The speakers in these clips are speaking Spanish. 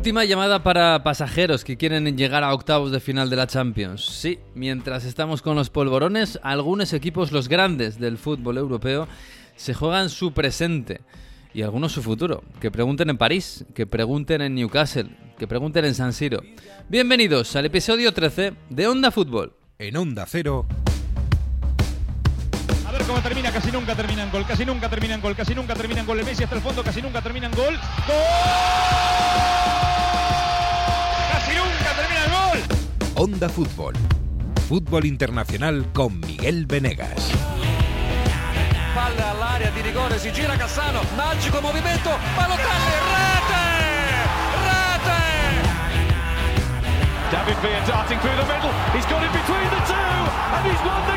Última llamada para pasajeros que quieren llegar a octavos de final de la Champions. Sí, mientras estamos con los polvorones, algunos equipos, los grandes del fútbol europeo, se juegan su presente y algunos su futuro. Que pregunten en París, que pregunten en Newcastle, que pregunten en San Siro. Bienvenidos al episodio 13 de Onda Fútbol. En Onda Cero. A ver cómo termina, casi nunca termina en gol, casi nunca termina en gol, casi nunca termina en gol. El Messi hasta el fondo, casi nunca termina en gol. ¡Gol! Onda Fútbol. Fútbol internacional con Miguel Venegas. Palla all'area di rigore, si gira Cassano, magico movimento, Balotelli, rete! Rete! David Villa darting through the middle. He's got it between the two, and he's won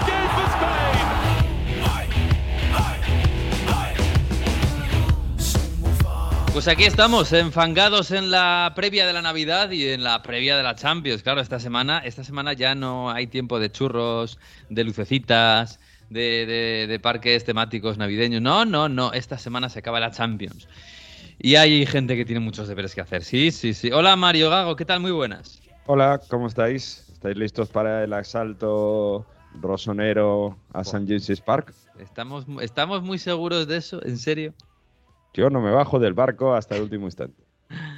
Pues aquí estamos, enfangados en la previa de la Navidad y en la previa de la Champions. Claro, esta semana, esta semana ya no hay tiempo de churros, de lucecitas, de, de- de parques temáticos navideños. No, no, no. Esta semana se acaba la Champions. Y hay gente que tiene muchos deberes que hacer. Sí, sí, sí. Hola Mario Gago, ¿qué tal? Muy buenas. Hola, ¿cómo estáis? ¿Estáis listos para el asalto rosonero a St. James's Park? ¿Estamos, ¿Estamos muy seguros de eso? ¿En serio? Yo no me bajo del barco hasta el último instante.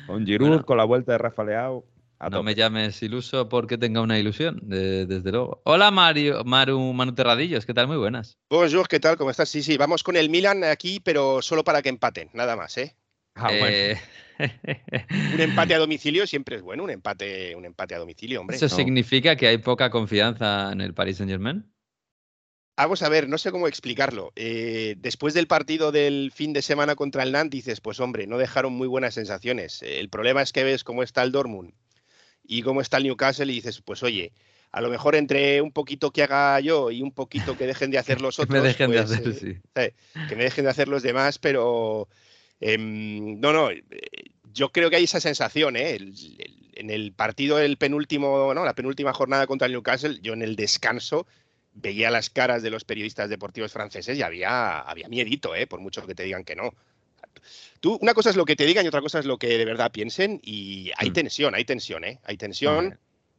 Con Giroud, Bueno. con la vuelta de Rafa Leao, a No tope. me llames iluso porque tenga una ilusión, de- desde luego. Hola Mario, Maru, Manu Terradillos, ¿qué tal? Muy buenas. Bonjour, ¿qué tal? ¿Cómo estás? Sí, sí, vamos con el Milan aquí, pero solo para que empaten, nada más, ¿eh? Ah, bueno. Eh, Un empate a domicilio siempre es bueno, un empate, un empate a domicilio, hombre. ¿Eso no. significa que hay poca confianza en el Paris Saint Germain? Vamos a ver, no sé cómo explicarlo. Eh, después del partido del fin de semana contra el Nantes, dices, pues hombre, no dejaron muy buenas sensaciones. Eh, El problema es que ves cómo está el Dortmund y cómo está el Newcastle y dices, pues oye, a lo mejor entre un poquito que haga yo y un poquito que dejen de hacer los Que otros, me dejen pues, de hacer, eh, sí. que me dejen de hacer los demás, pero em, no, no, eh, yo creo que hay esa sensación, ¿eh? El- el- en el partido del penúltimo, no, la penúltima jornada contra el Newcastle, yo en el descanso veía las caras de los periodistas deportivos franceses y había, había miedito, ¿eh? Por mucho que te digan que no. Tú, una cosa es lo que te digan y otra cosa es lo que de verdad piensen y hay Mm. tensión, hay tensión, ¿eh? Hay tensión,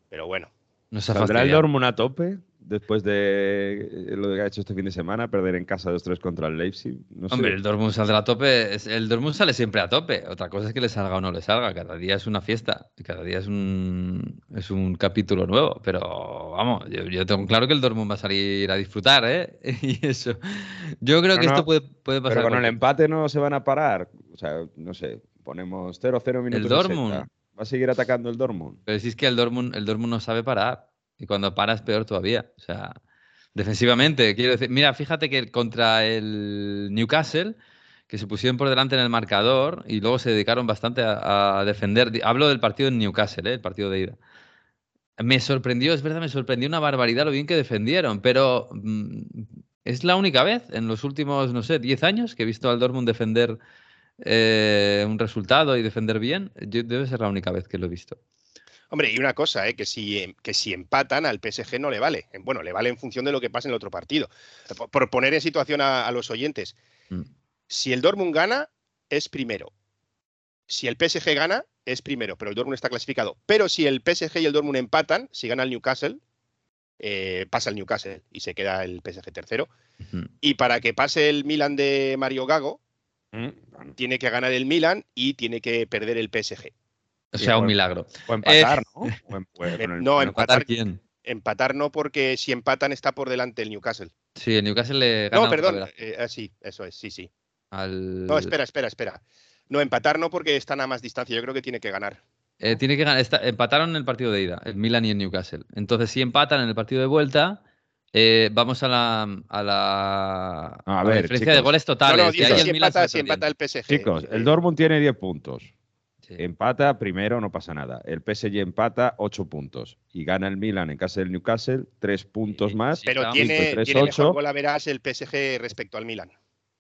pero bueno. Nos ¿Saldrá el. Dortmund a tope después de lo que ha hecho este fin de semana? Perder en casa 2-3 contra el Leipzig. No sé. Hombre, el Dortmund saldrá a tope. El Dortmund sale siempre a tope. Otra cosa es que le salga o no le salga. Cada día es una fiesta. Cada día es un, es un capítulo nuevo. Pero vamos, yo, yo tengo claro que el Dortmund va a salir a disfrutar, ¿eh? Y eso. Yo creo No, que no, esto puede, puede pasar. Pero con el empate no se van a parar. O sea, no sé, ponemos 0-0 minutos. Dortmund. 60. ¿Va a seguir atacando el Dortmund? Pero si es que el Dortmund, el Dortmund no sabe parar. Y cuando para es peor todavía. O sea, defensivamente, quiero decir. Mira, fíjate que contra el Newcastle, que se pusieron por delante en el marcador y luego se dedicaron bastante a, defender. Hablo del partido en Newcastle, ¿eh? el partido de ida. Me sorprendió, es verdad, me sorprendió una barbaridad lo bien que defendieron, pero mm, es la única vez en los últimos, no sé, 10 años que he visto al Dortmund defender eh, un resultado y defender bien. Yo- debe ser la única vez que lo he visto. Hombre, y una cosa, ¿eh? que, si, em- que si empatan al PSG no le vale. Eh, Bueno, le vale en función de lo que pase en el otro partido. Por, por poner en situación a, a los oyentes, Mm. si el Dortmund gana, es primero. Si el PSG gana, es primero, pero el Dortmund está clasificado. Pero si el PSG y el Dortmund empatan, si gana el Newcastle, eh, pasa el Newcastle y se queda el PSG tercero. Y para que pase el Milan de Mario Gago, Mm, tiene que ganar el Milan y tiene que perder el PSG. O sea, un milagro. O empatar, Eh, ¿no? O em- o- el- no, empatar. quién? Empatar no, porque si empatan está por delante el Newcastle. Sí, el Newcastle le gana No, perdón. eh, ah, sí, eso es, sí, sí. al- No, espera, espera, espera. No, empatar no porque están a más distancia. Yo creo que tiene que ganar. Eh, tiene que ganar. está- empataron en el partido de ida, el Milan y el Newcastle. Entonces, si empatan en el partido de vuelta, eh, vamos a la, a la, A a la ver, diferencia de goles No, totales. no, dice el si empata, si empata el PSG. Chicos, Eh, el Dortmund tiene 10 puntos. Sí. Empata primero, no pasa nada. El PSG empata 8 puntos. Y gana el Milan en casa del Newcastle, 3 puntos Sí, más. sí. Pero tiene, cinco, tres, tiene mejor ocho. gol a verás el PSG respecto al Milan.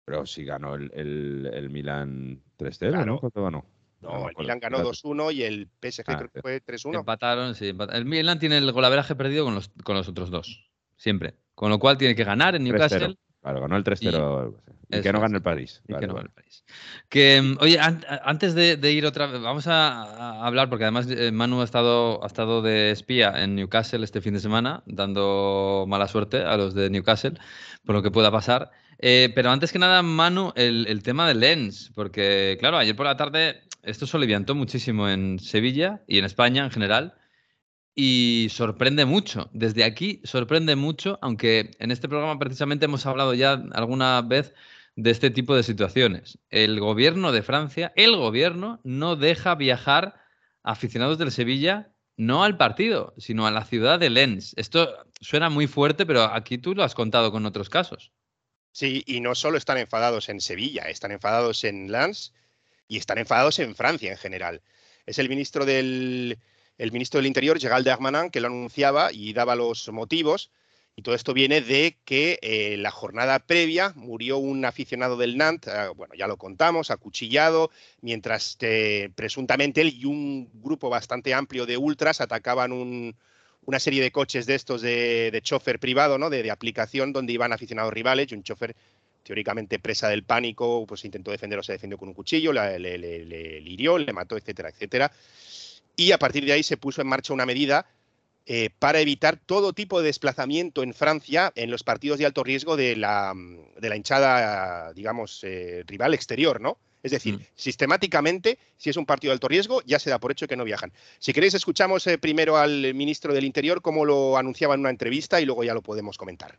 Pero si ganó el, el, el Milan 3-0, Claro. ¿no? ¿Cuánto ganó? No, el. Milan ganó Espérate. 2-1 y el PSG Ah, creo que fue 3-1. Empataron, sí. empata- El Milan tiene el golaveraje perdido con los, con los otros dos. Siempre. Con lo cual tiene que ganar en 3-0. Newcastle Claro, ganó el 3-0. Y Eso que no gane el París. Y Vale, que no gane el París. Que, mm, oye, an- antes de, de ir otra vez, vamos a, a hablar, porque además eh, Manu ha estado, ha estado de espía en Newcastle este fin de semana, dando mala suerte a los de Newcastle por lo que pueda pasar. Eh, pero antes que nada, Manu, el, el tema de Lens, porque claro, ayer por la tarde esto se aliviantó muchísimo en Sevilla y en España en general. Y sorprende mucho. Desde aquí sorprende mucho, aunque en este programa precisamente hemos hablado ya alguna vez de este tipo de situaciones. El gobierno de Francia, el gobierno, no deja viajar aficionados del Sevilla, no al partido, sino a la ciudad de Lens. Esto suena muy fuerte, pero aquí tú lo has contado con otros casos. Sí, y no solo están enfadados en Sevilla, están enfadados en Lens y están enfadados en Francia en general. Es el ministro del, el ministro del Interior, Gerald Darmanin, que lo anunciaba y daba los motivos. Y todo esto viene de que eh, la jornada previa murió un aficionado del Nantes, eh, bueno, ya lo contamos, acuchillado, mientras eh, presuntamente él y un grupo bastante amplio de ultras atacaban un, una serie de coches de estos de, de chofer privado, ¿no? De, de, aplicación donde iban aficionados rivales y un chofer teóricamente presa del pánico, pues intentó defender o se defendió con un cuchillo, le, le, le, le hirió, le mató, etcétera, etcétera. Y a partir de ahí se puso en marcha una medida eh, para evitar todo tipo de desplazamiento en Francia en los partidos de alto riesgo de la, de la hinchada, digamos, eh, rival exterior, ¿no? Es decir, mm. sistemáticamente, si es un partido de alto riesgo, ya se da por hecho que no viajan. Si queréis, escuchamos eh, primero al ministro del Interior cómo lo anunciaba en una entrevista y luego ya lo podemos comentar.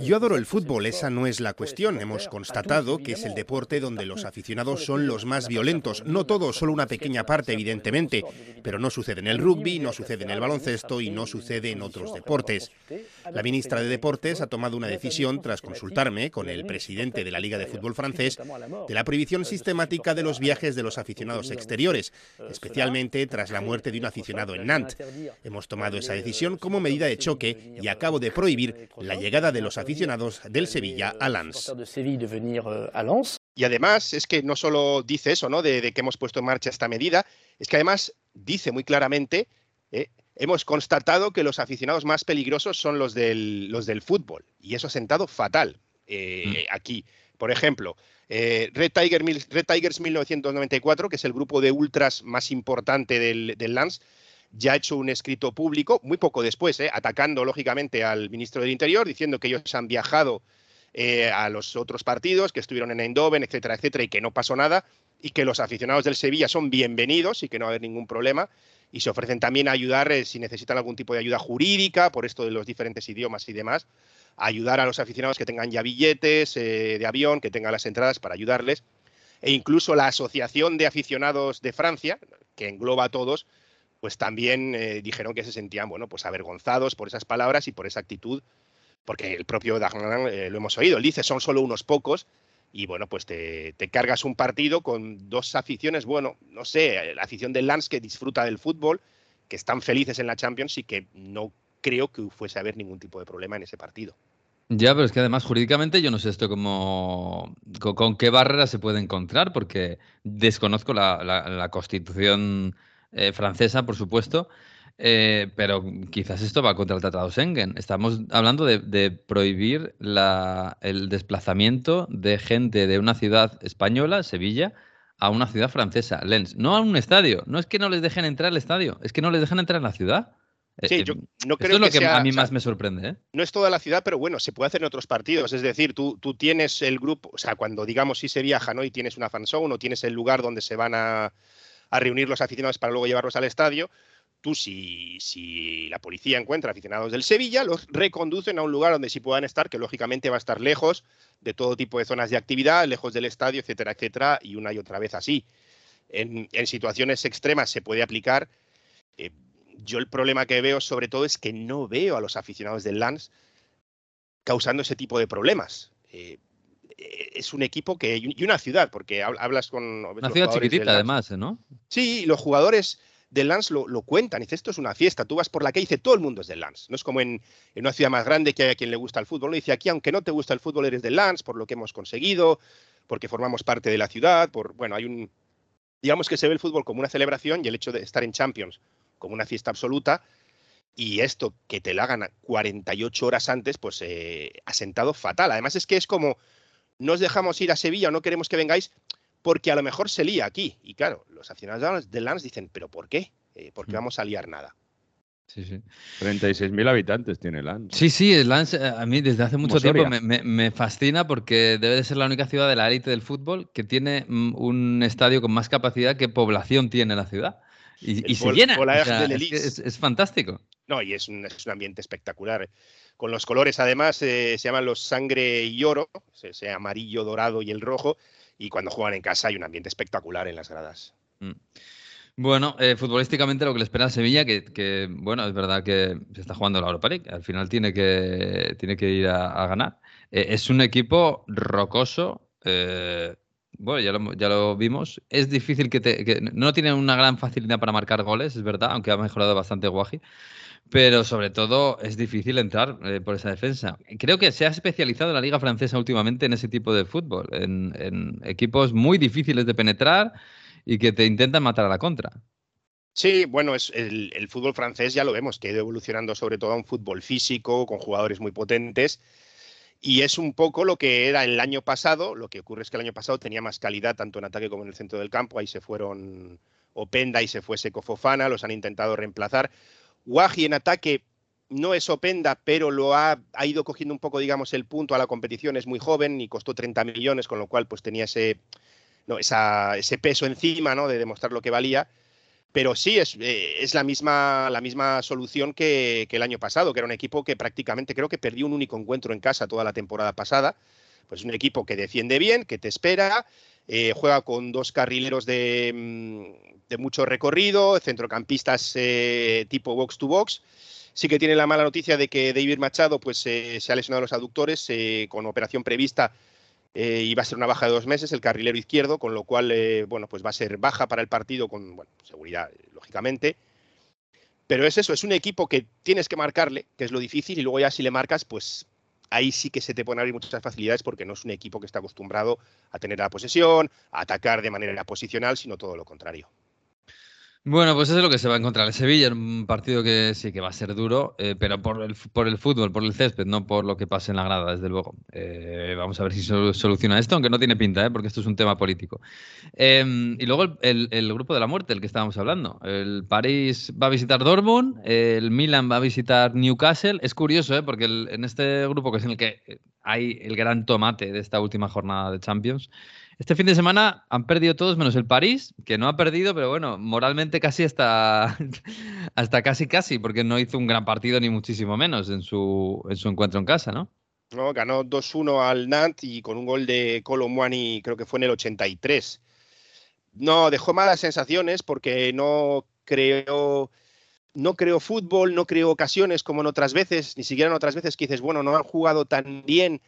Yo adoro el fútbol, esa no es la cuestión. Hemos constatado que es el deporte donde los aficionados son los más violentos. No todos, solo una pequeña parte, evidentemente. Pero no sucede en el rugby, no sucede en el baloncesto y no sucede en otros deportes. La ministra de Deportes ha tomado una decisión tras consultarme con el presidente de la Liga de Fútbol francés de la prohibición sistemática de los viajes de los aficionados exteriores, especialmente tras la muerte de un aficionado en Nantes. Hemos tomado esa decisión como medida de choque y acabo de prohibir la llegada de los aficionados del Sevilla a Lens. Y además es que no solo dice eso, ¿no? De, de que hemos puesto en marcha esta medida, es que además dice muy claramente eh, hemos constatado que los aficionados más peligrosos son los del, los del fútbol. Y eso ha sentado fatal eh, mm. aquí. Por ejemplo, eh, Red, Tiger, Red, Tigers 1994, que es el grupo de ultras más importante del, del Lance, ya ha hecho un escrito público, muy poco después, eh, atacando lógicamente al ministro del Interior, diciendo que ellos han viajado eh, a los otros partidos, que estuvieron en Eindhoven, etcétera, etcétera, y que no pasó nada, y que los aficionados del Sevilla son bienvenidos y que no va a haber ningún problema y se ofrecen también a ayudar eh, si necesitan algún tipo de ayuda jurídica por esto de los diferentes idiomas y demás, ayudar a los aficionados que tengan ya billetes eh, de avión, que tengan las entradas para ayudarles. E incluso la Asociación de Aficionados de Francia, que engloba a todos, pues también eh, dijeron que se sentían, bueno, pues avergonzados por esas palabras y por esa actitud, porque el propio Darmanin eh, lo hemos oído, él dice, son solo unos pocos, y bueno, pues te, te, cargas un partido con dos aficiones, bueno, no sé, la afición del Lens que disfruta del fútbol, que están felices en la Champions y que no creo que fuese a haber ningún tipo de problema en ese partido. Ya, pero es que además jurídicamente yo no sé esto cómo, con, qué barrera se puede encontrar, porque desconozco la, la, constitución eh, francesa, por supuesto, eh, pero quizás esto va contra el Tratado Schengen. Estamos hablando de, prohibir el desplazamiento de gente de una ciudad española, Sevilla, a una ciudad francesa, Lens. No a un estadio. No es que no les dejen entrar al estadio, es que no les dejan entrar en la ciudad. Sí, yo no creo es lo que, que, sea, a mí o sea, más me sorprende. ¿eh? No es toda la ciudad, pero bueno, se puede hacer en otros partidos. Es decir, tú, tú tienes el grupo, o sea, cuando digamos si se viaja, ¿no? Y tienes una fanzone o tienes el lugar donde se van a, a reunir los aficionados para luego llevarlos al estadio, tú si, si, la policía encuentra aficionados del Sevilla, los reconducen a un lugar donde sí puedan estar, que lógicamente va a estar lejos de todo tipo de zonas de actividad, lejos del estadio, etcétera, etcétera, y una y otra vez así. En, en situaciones extremas se puede aplicar. Eh, yo el problema que veo sobre todo es que no veo a los aficionados del Lens causando ese tipo de problemas. Eh, es un equipo que y una ciudad porque hablas con una ciudad chiquitita además no sí los jugadores del Lens lo, lo, cuentan dice esto es una fiesta tú vas por la calle y dice todo el mundo es del Lens no es como en, en, una ciudad más grande que hay a quien le gusta el fútbol ¿no? dice aquí aunque no te gusta el fútbol eres del Lens por lo que hemos conseguido porque formamos parte de la ciudad por bueno hay un digamos que se ve el fútbol como una celebración y el hecho de estar en Champions como una fiesta absoluta y esto que te lo hagan 48 horas antes, pues eh, ha sentado fatal. Además es que es como, no os dejamos ir a Sevilla o no queremos que vengáis porque a lo mejor se lía aquí. Y claro, los aficionados del Lance dicen, ¿pero por qué? Eh, ¿Por qué Mm. vamos a liar nada? Sí, sí. 36.000 habitantes tiene Lens. Sí, sí, el Lens eh, a mí desde hace mucho tiempo me, me- me fascina porque debe de ser la única ciudad de la élite del fútbol que tiene mm, un estadio con más capacidad que población tiene la ciudad. Y, y se llena. o Volage sea, del es, fantástico. No, y es un, es un ambiente espectacular. Con los colores, además, eh, se llaman los sangre y oro, ese, ese amarillo, dorado y el rojo. Y cuando juegan en casa hay un ambiente espectacular en las gradas. Mm. Bueno, eh, futbolísticamente lo que le espera a Sevilla, que, que, bueno, es verdad que se está jugando la Europa League, al final tiene que, tiene que ir a, a ganar. Eh, es un equipo rocoso, eh, bueno, ya lo, vimos. Es difícil que te. que no tiene una gran facilidad para marcar goles, es verdad, aunque ha mejorado bastante Guaji. Pero sobre todo es difícil entrar eh, por esa defensa. Creo que se ha especializado la Liga Francesa últimamente en ese tipo de fútbol, en, equipos muy difíciles de penetrar y que te intentan matar a la contra. Sí, bueno, es el fútbol francés ya lo vemos, que ha ido evolucionando sobre todo a un fútbol físico, con jugadores muy potentes. Y es un poco lo que era el año pasado. Lo que ocurre es que el año pasado tenía más calidad tanto en ataque como en el centro del campo. Ahí se fueron Openda y se fue Seco Fofana, los han intentado reemplazar. Guaji en ataque no es Openda, pero lo ha, ha, ido cogiendo un poco, digamos, el punto a la competición. Es muy joven y costó 30 millones, con lo cual pues tenía ese, no, esa, ese peso encima ¿no? de demostrar lo que valía. Pero sí, es, eh, es la, misma, la misma solución que, el año pasado, que era un equipo que prácticamente creo que perdió un único encuentro en casa toda la temporada pasada. Pues un equipo que defiende bien, que te espera, eh, juega con dos carrileros de, mm, de mucho recorrido, centrocampistas eh, tipo box to box. Sí que tiene la mala noticia de que David Machado pues, se ha lesionado los aductores con operación prevista eh, iba a ser una baja de dos meses el carrilero izquierdo, con lo cual, eh, bueno, pues va a ser baja para el partido con, bueno, seguridad, lógicamente. Pero es eso, es un equipo que tienes que marcarle, que es lo difícil, y luego ya si le marcas, pues ahí sí que se te pueden abrir muchas facilidades porque no es un equipo que está acostumbrado a tener la posesión, a atacar de manera posicional, sino todo lo contrario. Bueno, pues eso es lo que se va a encontrar en Sevilla, un partido que sí que va a ser duro, eh, pero por el, por el fútbol, por el césped, no por lo que pase en la grada, desde luego. Eh, vamos a ver si soluciona esto, aunque no tiene pinta, ¿eh? porque esto es un tema político. Eh, y luego el, el, el, grupo de la muerte, el que estábamos hablando. El París va a visitar Dortmund, el Milan va a visitar Newcastle. Es curioso, porque el, en este grupo, que es en el que hay el gran tomate de esta última jornada de Champions, este fin de semana han perdido todos menos el París, que no ha perdido, pero bueno, moralmente casi hasta, hasta casi casi, porque no hizo un gran partido ni muchísimo menos en su, en su encuentro en casa, ¿no? No, ganó 2-1 al Nantes y con un gol de Colomwani, creo que fue en el 83. No, dejó malas sensaciones porque no creó, no creó fútbol, no creó ocasiones como en otras veces, ni siquiera en otras veces que dices, bueno, no han jugado tan bien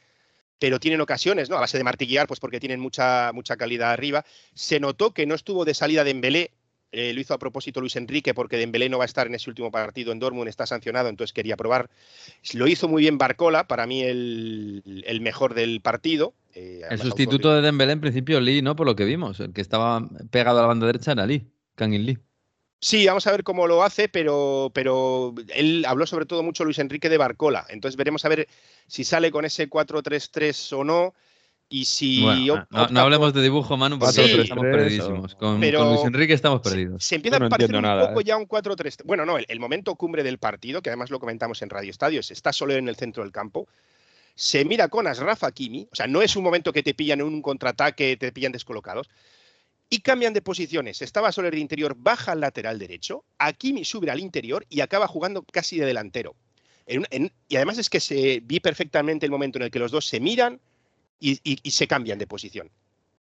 pero tienen ocasiones, ¿no? A base de martillear, pues porque tienen mucha, mucha calidad arriba. Se notó que no estuvo de salida de Dembélé, eh, lo hizo a propósito Luis Enrique, porque Dembélé no va a estar en ese último partido en Dortmund, está sancionado, entonces quería probar. Lo hizo muy bien Barcola, para mí el, el mejor del partido. Eh, el sustituto de Dembélé, en principio, Lee, ¿no? Por lo que vimos, el que estaba pegado a la banda derecha era Lee, Kangin Lee. Sí, vamos a ver cómo lo hace, pero, pero él habló sobre todo mucho Luis Enrique de Barcola. Entonces veremos a ver si sale con ese 4-3-3 o no. Y si. Bueno, no, no, hablemos de dibujo, Manu, porque sí, estamos perdidísimos. Con, pero con, Luis Enrique estamos perdidos. Se, se empieza no a parecer un nada, poco ¿eh? ya un 4-3. Bueno, no, el, el, momento cumbre del partido, que además lo comentamos en Radio Estadio, es está solo en el centro del campo. Se mira con Asraf Hakimi, o sea, no es un momento que te pillan en un contraataque, te pillan descolocados y cambian de posiciones. Estaba Soler de interior, baja al lateral derecho, Hakimi sube al interior y acaba jugando casi de delantero. Y además es que se vi perfectamente el momento en el que los dos se miran y se cambian de posición.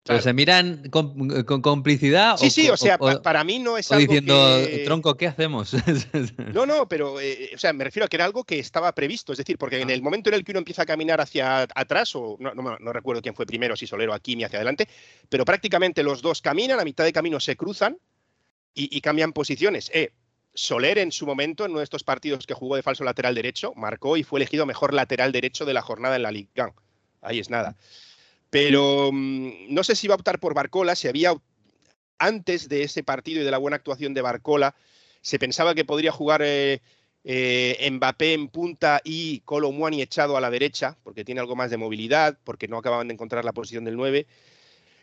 Claro. ¿Pero se miran con, con complicidad? Sí, o, sí, o sea, o, para mí no es o algo diciendo, que... tronco, ¿qué hacemos? no, no, pero, eh, o sea, me refiero a que era algo que estaba previsto, es decir, porque Ah. en el momento en el que uno empieza a caminar hacia atrás, o no, no, no recuerdo quién fue primero, si Solero, Kimi hacia adelante, pero prácticamente los dos caminan, a mitad de camino se cruzan y, y cambian posiciones. Eh, Soler en su momento, en uno de estos partidos que jugó de falso lateral derecho, marcó y fue elegido mejor lateral derecho de la jornada en la Liga. Ahí es nada. Pero mmm, no sé si va a optar por Barcola, si había antes de ese partido y de la buena actuación de Barcola, se pensaba que podría jugar eh, eh, Mbappé en punta y Colomwani echado a la derecha, porque tiene algo más de movilidad, porque no acaban de encontrar la posición del 9.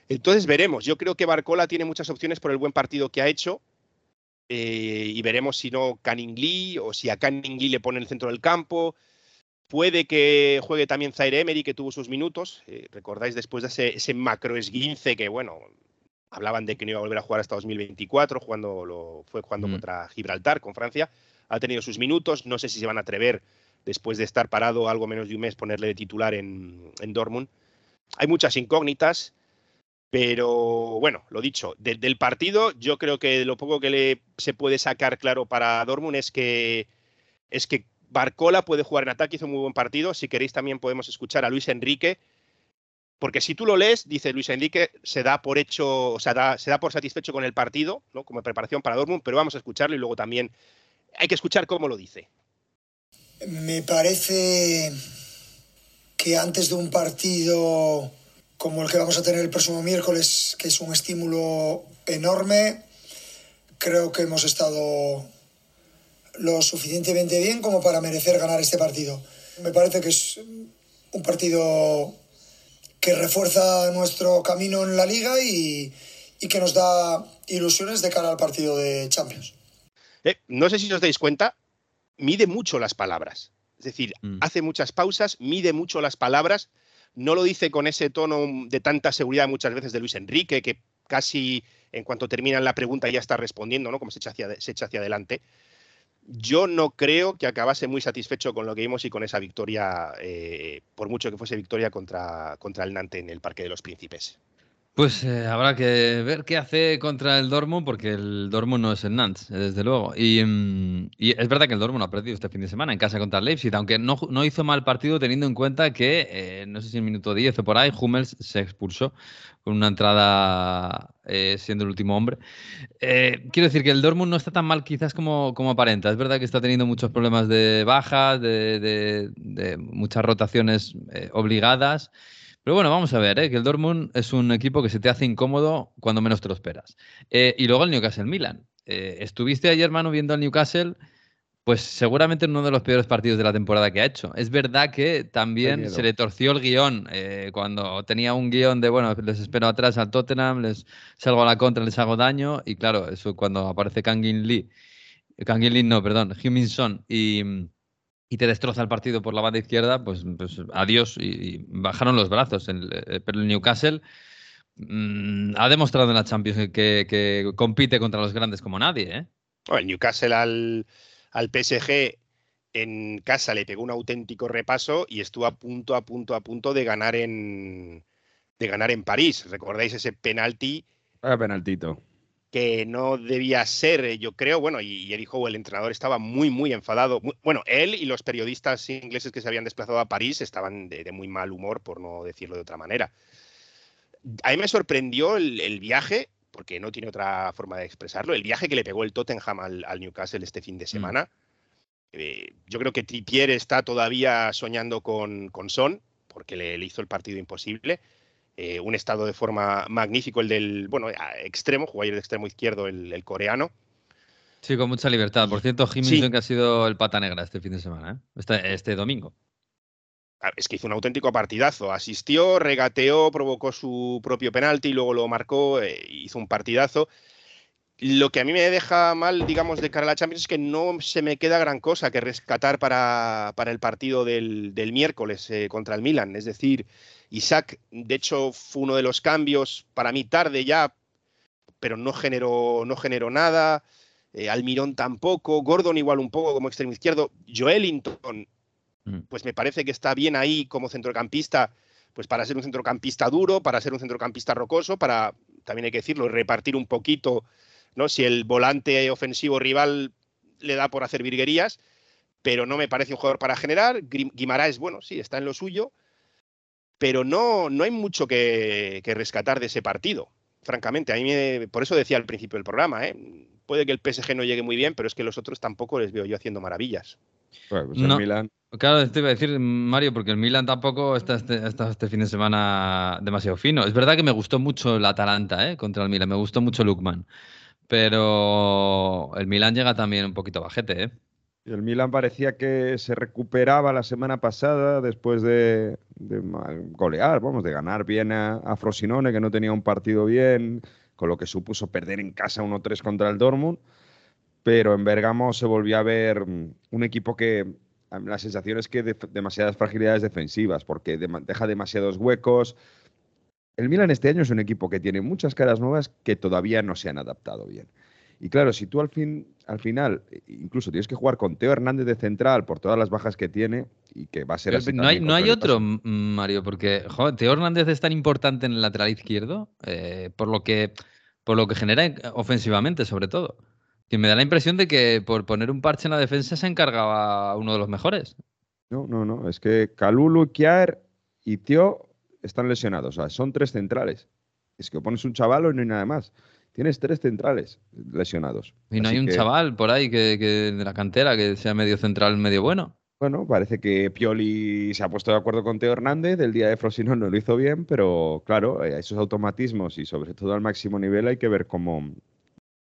Entonces veremos. Yo creo que Barcola tiene muchas opciones por el buen partido que ha hecho. Eh, y veremos si no Canning Lee o si a Canning Lee le pone el centro del campo. Puede que juegue también Zaire Emery, que tuvo sus minutos. Eh, recordáis después de ese, ese macro esguince que, bueno, hablaban de que no iba a volver a jugar hasta 2024, jugando lo, fue jugando contra Gibraltar con Francia. Ha tenido sus minutos. No sé si se van a atrever, después de estar parado algo menos de un mes, ponerle de titular en, en Dortmund. Hay muchas incógnitas. Pero bueno, lo dicho, del partido, yo creo que lo poco que le se puede sacar claro para Dortmund es que es que Barcola puede jugar en ataque, hizo un muy buen partido. Si queréis, también podemos escuchar a Luis Enrique, porque si tú lo lees, dice Luis Enrique, se da por hecho, o sea, se da por satisfecho con el partido, como preparación para Dortmund, pero vamos a escucharlo y luego también hay que escuchar cómo lo dice. Me parece que antes de un partido como el que vamos a tener el próximo miércoles, que es un estímulo enorme. Creo que hemos estado lo suficientemente bien como para merecer ganar este partido. Me parece que es un partido que refuerza nuestro camino en la liga y, que nos da ilusiones de cara al partido de Champions. Eh, no sé si os dais cuenta, mide mucho las palabras. Es decir, mm. hace muchas pausas, mide mucho las palabras no lo dice con ese tono de tanta seguridad muchas veces de Luis Enrique, que casi en cuanto termina la pregunta ya está respondiendo, ¿no? Como se echa hacia, se echa hacia adelante. Yo no creo que acabase muy satisfecho con lo que vimos y con esa victoria, eh, por mucho que fuese victoria contra, contra el Nantes en el Parque de los Príncipes. Pues eh, habrá que ver qué hace contra el Dortmund, porque el Dortmund no es el Nantes, eh, desde luego. Mm, y, es verdad que el Dortmund ha perdido este fin de semana en casa contra Leipzig, aunque no, no hizo mal partido teniendo en cuenta que, eh, no sé si en minuto 10 o por ahí, Hummels se expulsó con una entrada siendo el último hombre. quiero decir que el Dortmund no está tan mal quizás como, como aparenta. Es verdad que está teniendo muchos problemas de bajas, de muchas rotaciones obligadas. Pero bueno, vamos a ver, ¿eh? que el Dortmund es un equipo que se te hace incómodo cuando menos te lo esperas. Eh, y luego el Newcastle Milan. Eh, estuviste ayer, Manu, viendo al Newcastle, pues seguramente uno de los peores partidos de la temporada que ha hecho. Es verdad que también se le torció el guion cuando tenía un guion de, bueno, les espero atrás al Tottenham, les salgo a la contra, les hago daño. Y claro, eso cuando aparece Kangin Lee, Kangin Lee no, perdón, Huminson y y te destroza el partido por la banda izquierda, pues, pues adiós. Y, bajaron los brazos. Eh, pero el Newcastle mm, ha demostrado en la Champions que, compite contra los grandes como nadie. ¿eh? el Newcastle al, al PSG en casa le pegó un auténtico repaso y estuvo a punto, a punto, a punto de ganar en, de ganar en París. ¿Recordáis ese penalti? Ah, penaltito que no debía ser, eh, yo creo, bueno, y, Eddie Howe, el entrenador, estaba muy, muy enfadado. bueno, él y los periodistas ingleses que se habían desplazado a París estaban de, muy mal humor, por no decirlo de otra manera. A mí me sorprendió el, viaje, porque no tiene otra forma de expresarlo, el viaje que le pegó el Tottenham al, Newcastle este fin de mm. semana. Eh, yo creo que Trippier está todavía soñando con, con Son, porque le hizo el partido imposible. Eh, un estado de forma magnífico el del, bueno, extremo, jugó ayer de extremo izquierdo el, coreano. Sí, con mucha libertad. Por cierto, Jimin que ha sido el pata negra este fin de semana, ¿eh? este, este, domingo. Es que hizo un auténtico partidazo. Asistió, regateó, provocó su propio penalti, luego lo marcó, eh, hizo un partidazo. Lo que a mí me deja mal, digamos, de cara a la Champions es que no se me queda gran cosa que rescatar para, para el partido del, del miércoles contra el Milan. Es decir, Isaac, de hecho, fue uno de los cambios para mí tarde ya, pero no generó, no generó nada. Eh, Almirón tampoco. Gordon igual un poco como extremo izquierdo. Joelinton, mm. pues me parece que está bien ahí como centrocampista, pues para ser un centrocampista duro, para ser un centrocampista rocoso, para, también hay que decirlo, repartir un poquito, ¿no? Si el volante ofensivo rival le da por hacer virguerías, pero no me parece un jugador para generar. Guimaraes, bueno, sí, está en lo suyo pero no, no hay mucho que, rescatar de ese partido, francamente. A mí por eso decía al principio del programa, ¿eh? puede que el PSG no llegue muy bien, pero es que los otros tampoco les veo yo haciendo maravillas. Pues Milan. Claro, te iba a decir, Mario, porque el Milan tampoco está este, este, fin de semana demasiado fino. Es verdad que me gustó mucho el Atalanta ¿eh? contra el Milan, me gustó mucho Lukman. Pero el Milan llega también un poquito bajete, ¿eh? el Milan parecía que se recuperaba la semana pasada después de, golear, vamos, de ganar bien a, Frosinone, que no tenía un partido bien, con lo que supuso perder en casa 1-3 contra el Dortmund. Pero en Bergamo se volvió a ver un equipo que la sensación es que demasiadas fragilidades defensivas, porque deja demasiados huecos. El Milan este año es un equipo que tiene muchas caras nuevas que todavía no se han adaptado bien. Y claro, si tú al, fin, al final incluso tienes que jugar con Teo Hernández de central por todas las bajas que tiene y que va a ser así. No hay, no hay otro, Mario, porque Teo Hernández es tan importante en el lateral izquierdo eh, por, lo que, por lo que genera ofensivamente, sobre todo. Que me da la impresión de que por poner un parche en la defensa se encargaba uno de los mejores. No, no, no. Es que Calulu, Kiar y Teo están lesionados. O sea, son tres centrales. Es que pones un chaval y no hay nada más. Tienes tres centrales lesionados. Y no hay un chaval por ahí que, de la cantera que sea medio central, medio bueno. Bueno, parece que Pioli se ha puesto de acuerdo con Teo Hernández. El día de Frosinone no lo hizo bien, pero claro, eh, esos automatismos y sobre todo al máximo nivel hay que ver cómo,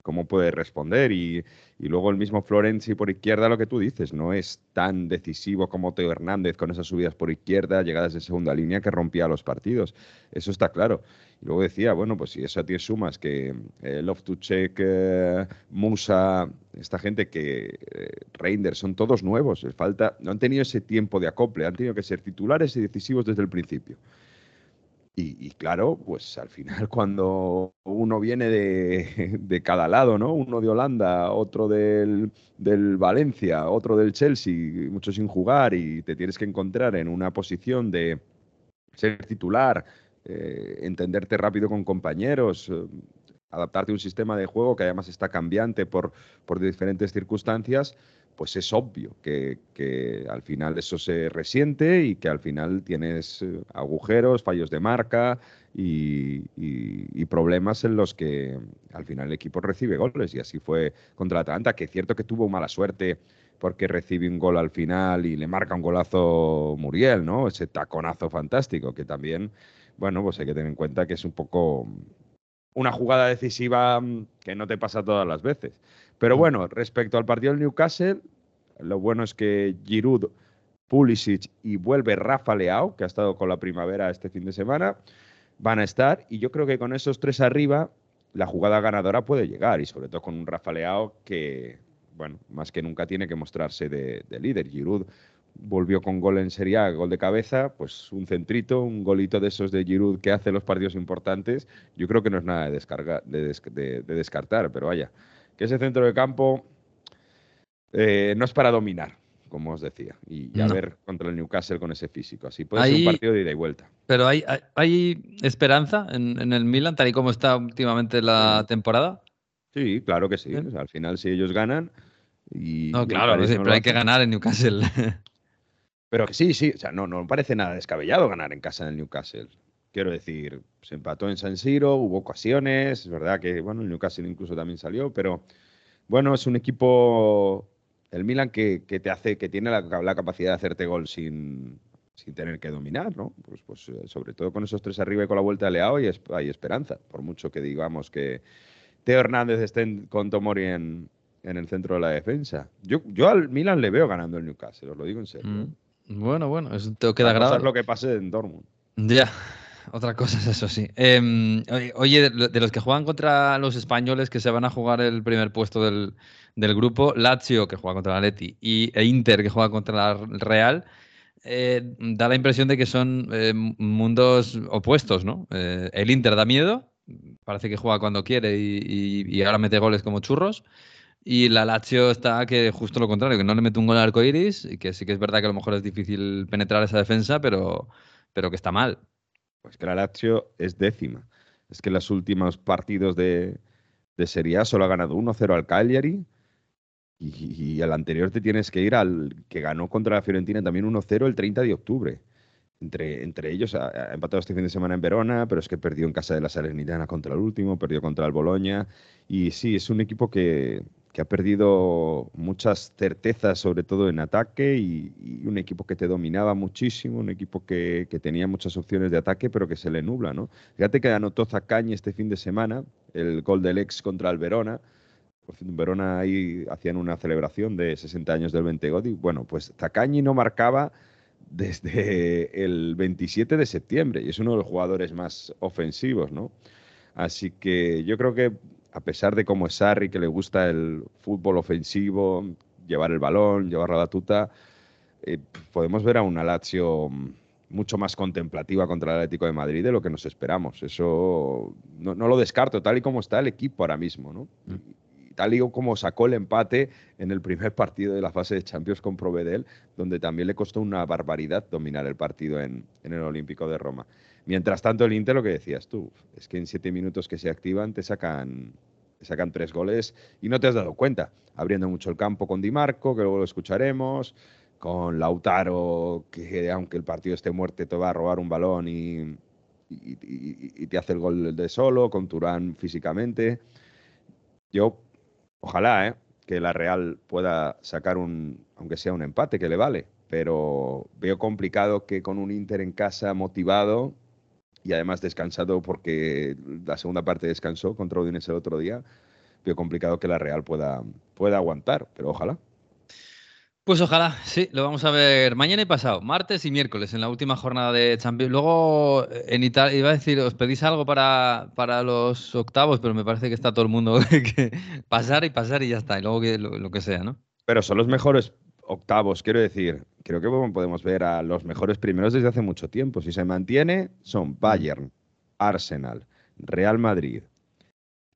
cómo puede responder. Y, luego el mismo Florenzi por izquierda, lo que tú dices, no es tan decisivo como Teo Hernández con esas subidas por izquierda, llegadas de segunda línea que rompía los partidos. Eso está claro. Y luego decía, bueno, pues si eso a ti sumas que eh, Check, eh, Musa, esta gente que eh, Reinders son todos nuevos, falta, no han tenido ese tiempo de acople, han tenido que ser titulares y decisivos desde el principio. Y, claro, pues al final cuando uno viene de, cada lado, ¿no? Uno de Holanda, otro del, Valencia, otro del Chelsea, mucho sin jugar y te tienes que encontrar en una posición de ser titular, eh, entenderte rápido con compañeros, eh, adaptarte a un sistema de juego que además está cambiante por, por diferentes circunstancias, pues es obvio que, al final eso se resiente y que al final tienes eh, agujeros, fallos de marca y, problemas en los que al final el equipo recibe goles. Y así fue contra la Atalanta, que es cierto que tuvo mala suerte porque recibe un gol al final y le marca un golazo Muriel, ¿no? Ese taconazo fantástico, que también, bueno, pues hay que tener en cuenta que es un poco una jugada decisiva mm, que no te pasa todas las veces. Pero mm. bueno, respecto al partido del Newcastle, lo bueno es que Giroud, Pulisic y vuelve Rafa Leao, que ha estado con la primavera este fin de semana, van a estar. Y yo creo que con esos tres arriba, la jugada ganadora puede llegar. Y sobre todo con un Rafa Leao que, bueno, más que nunca tiene que mostrarse de, líder. Giroud volvió con gol en Serie A, gol de cabeza, pues un centrito, un golito de esos de Giroud que hace los partidos importantes. Yo creo que no es nada de, de descartar, pero vaya, que ese centro de campo eh, no es para dominar, como os decía, y, a ver contra el Newcastle con ese físico. Así puede ser un partido de ida y vuelta. Pero hay, hay, esperanza en, el Milan, tal y como está últimamente la temporada. Sí, claro que sí. al final, si ellos ganan. Y, no, claro, siempre hay que ganar en Newcastle. Pero que sí, sí, o sea, no, no parece nada descabellado ganar en casa del Newcastle. Quiero decir, se empató en San Siro, hubo ocasiones, es verdad que, bueno, el Newcastle incluso también salió, pero bueno, es un equipo el Milan que, te hace, que tiene la, capacidad de hacerte gol sin, tener que dominar, ¿no? Pues, pues eh, sobre todo con esos tres arriba y con la vuelta de Leao hay, hay esperanza, por mucho que digamos que Teo Hernández esté con Tomori en, el centro de la defensa. Yo, yo al Milan le veo ganando el Newcastle, os lo digo en serio. ¿eh? Mm. Bueno, bueno, eso te queda grabado. lo que pase en Dortmund. Ya, otra cosa es eso, sí. Em, oye, de los que juegan contra los españoles que se van a jugar el primer puesto del, grupo, Lazio, que juega contra la Leti, y e Inter, que juega contra la Real, eh, da la impresión de que son eh, mundos opuestos, ¿no? Eh, el Inter da miedo, parece que juega cuando quiere y, ahora mete goles como churros. Y la Lazio está que justo lo contrario, que no le mete un gol al arco iris, y que sí que es verdad que a lo mejor es difícil penetrar esa defensa, pero, pero que está mal. Pues que la Lazio es décima. Es que en los últimos partidos de, Serie A solo ha ganado 1-0 al Cagliari y, al anterior te tienes que ir al que ganó contra la Fiorentina también 1-0 el 30 de octubre. Entre, entre ellos ha, empatado este fin de semana en Verona, pero es que perdió en casa de la Salernitana contra el último, perdió contra el Boloña. Y sí, es un equipo que, que ha perdido muchas certezas, sobre todo en ataque, y, un equipo que te dominaba muchísimo, un equipo que, tenía muchas opciones de ataque, pero que se le nubla, ¿no? Fíjate que anotó Zacañi este fin de semana, el gol del ex contra el Verona, Por en Verona ahí hacían una celebración de 60 años del 20 Godi. Bueno, pues Zacañi no marcaba desde el 27 de septiembre y es uno de los jugadores más ofensivos, ¿no? Así que yo creo que a pesar de cómo es Sarri, que le gusta el fútbol ofensivo, llevar el balón, llevar la batuta, eh, podemos ver a una Lazio mucho más contemplativa contra el Atlético de Madrid de lo que nos esperamos. Eso no, lo descarto, tal y como está el equipo ahora mismo, ¿no? Mm. tal y como sacó el empate en el primer partido de la fase de Champions con Provedel, donde también le costó una barbaridad dominar el partido en, el Olímpico de Roma. Mientras tanto, el Inter, lo que decías tú, es que en siete minutos que se activan te sacan, te sacan tres goles y no te has dado cuenta, abriendo mucho el campo con Di Marco, que luego lo escucharemos, con Lautaro, que aunque el partido esté muerto, te va a robar un balón y, te hace el gol de solo, con Turán físicamente. Yo, ojalá, ¿eh? que la Real pueda sacar un, aunque sea un empate, que le vale, pero veo complicado que con un Inter en casa motivado y además descansado porque la segunda parte descansó contra Udinese el otro día, veo complicado que la Real pueda, pueda aguantar, pero ojalá. Pues ojalá, sí, lo vamos a ver mañana y pasado, martes y miércoles, en la última jornada de Champions. Luego, en Italia, iba a decir, os pedís algo para, para los octavos, pero me parece que está todo el mundo que pasar y pasar y ya está, y luego que, lo, que sea, ¿no? Pero son los mejores octavos, quiero decir. Creo que podemos ver a los mejores primeros desde hace mucho tiempo. Si se mantiene, son. Bayern, Arsenal, Real Madrid.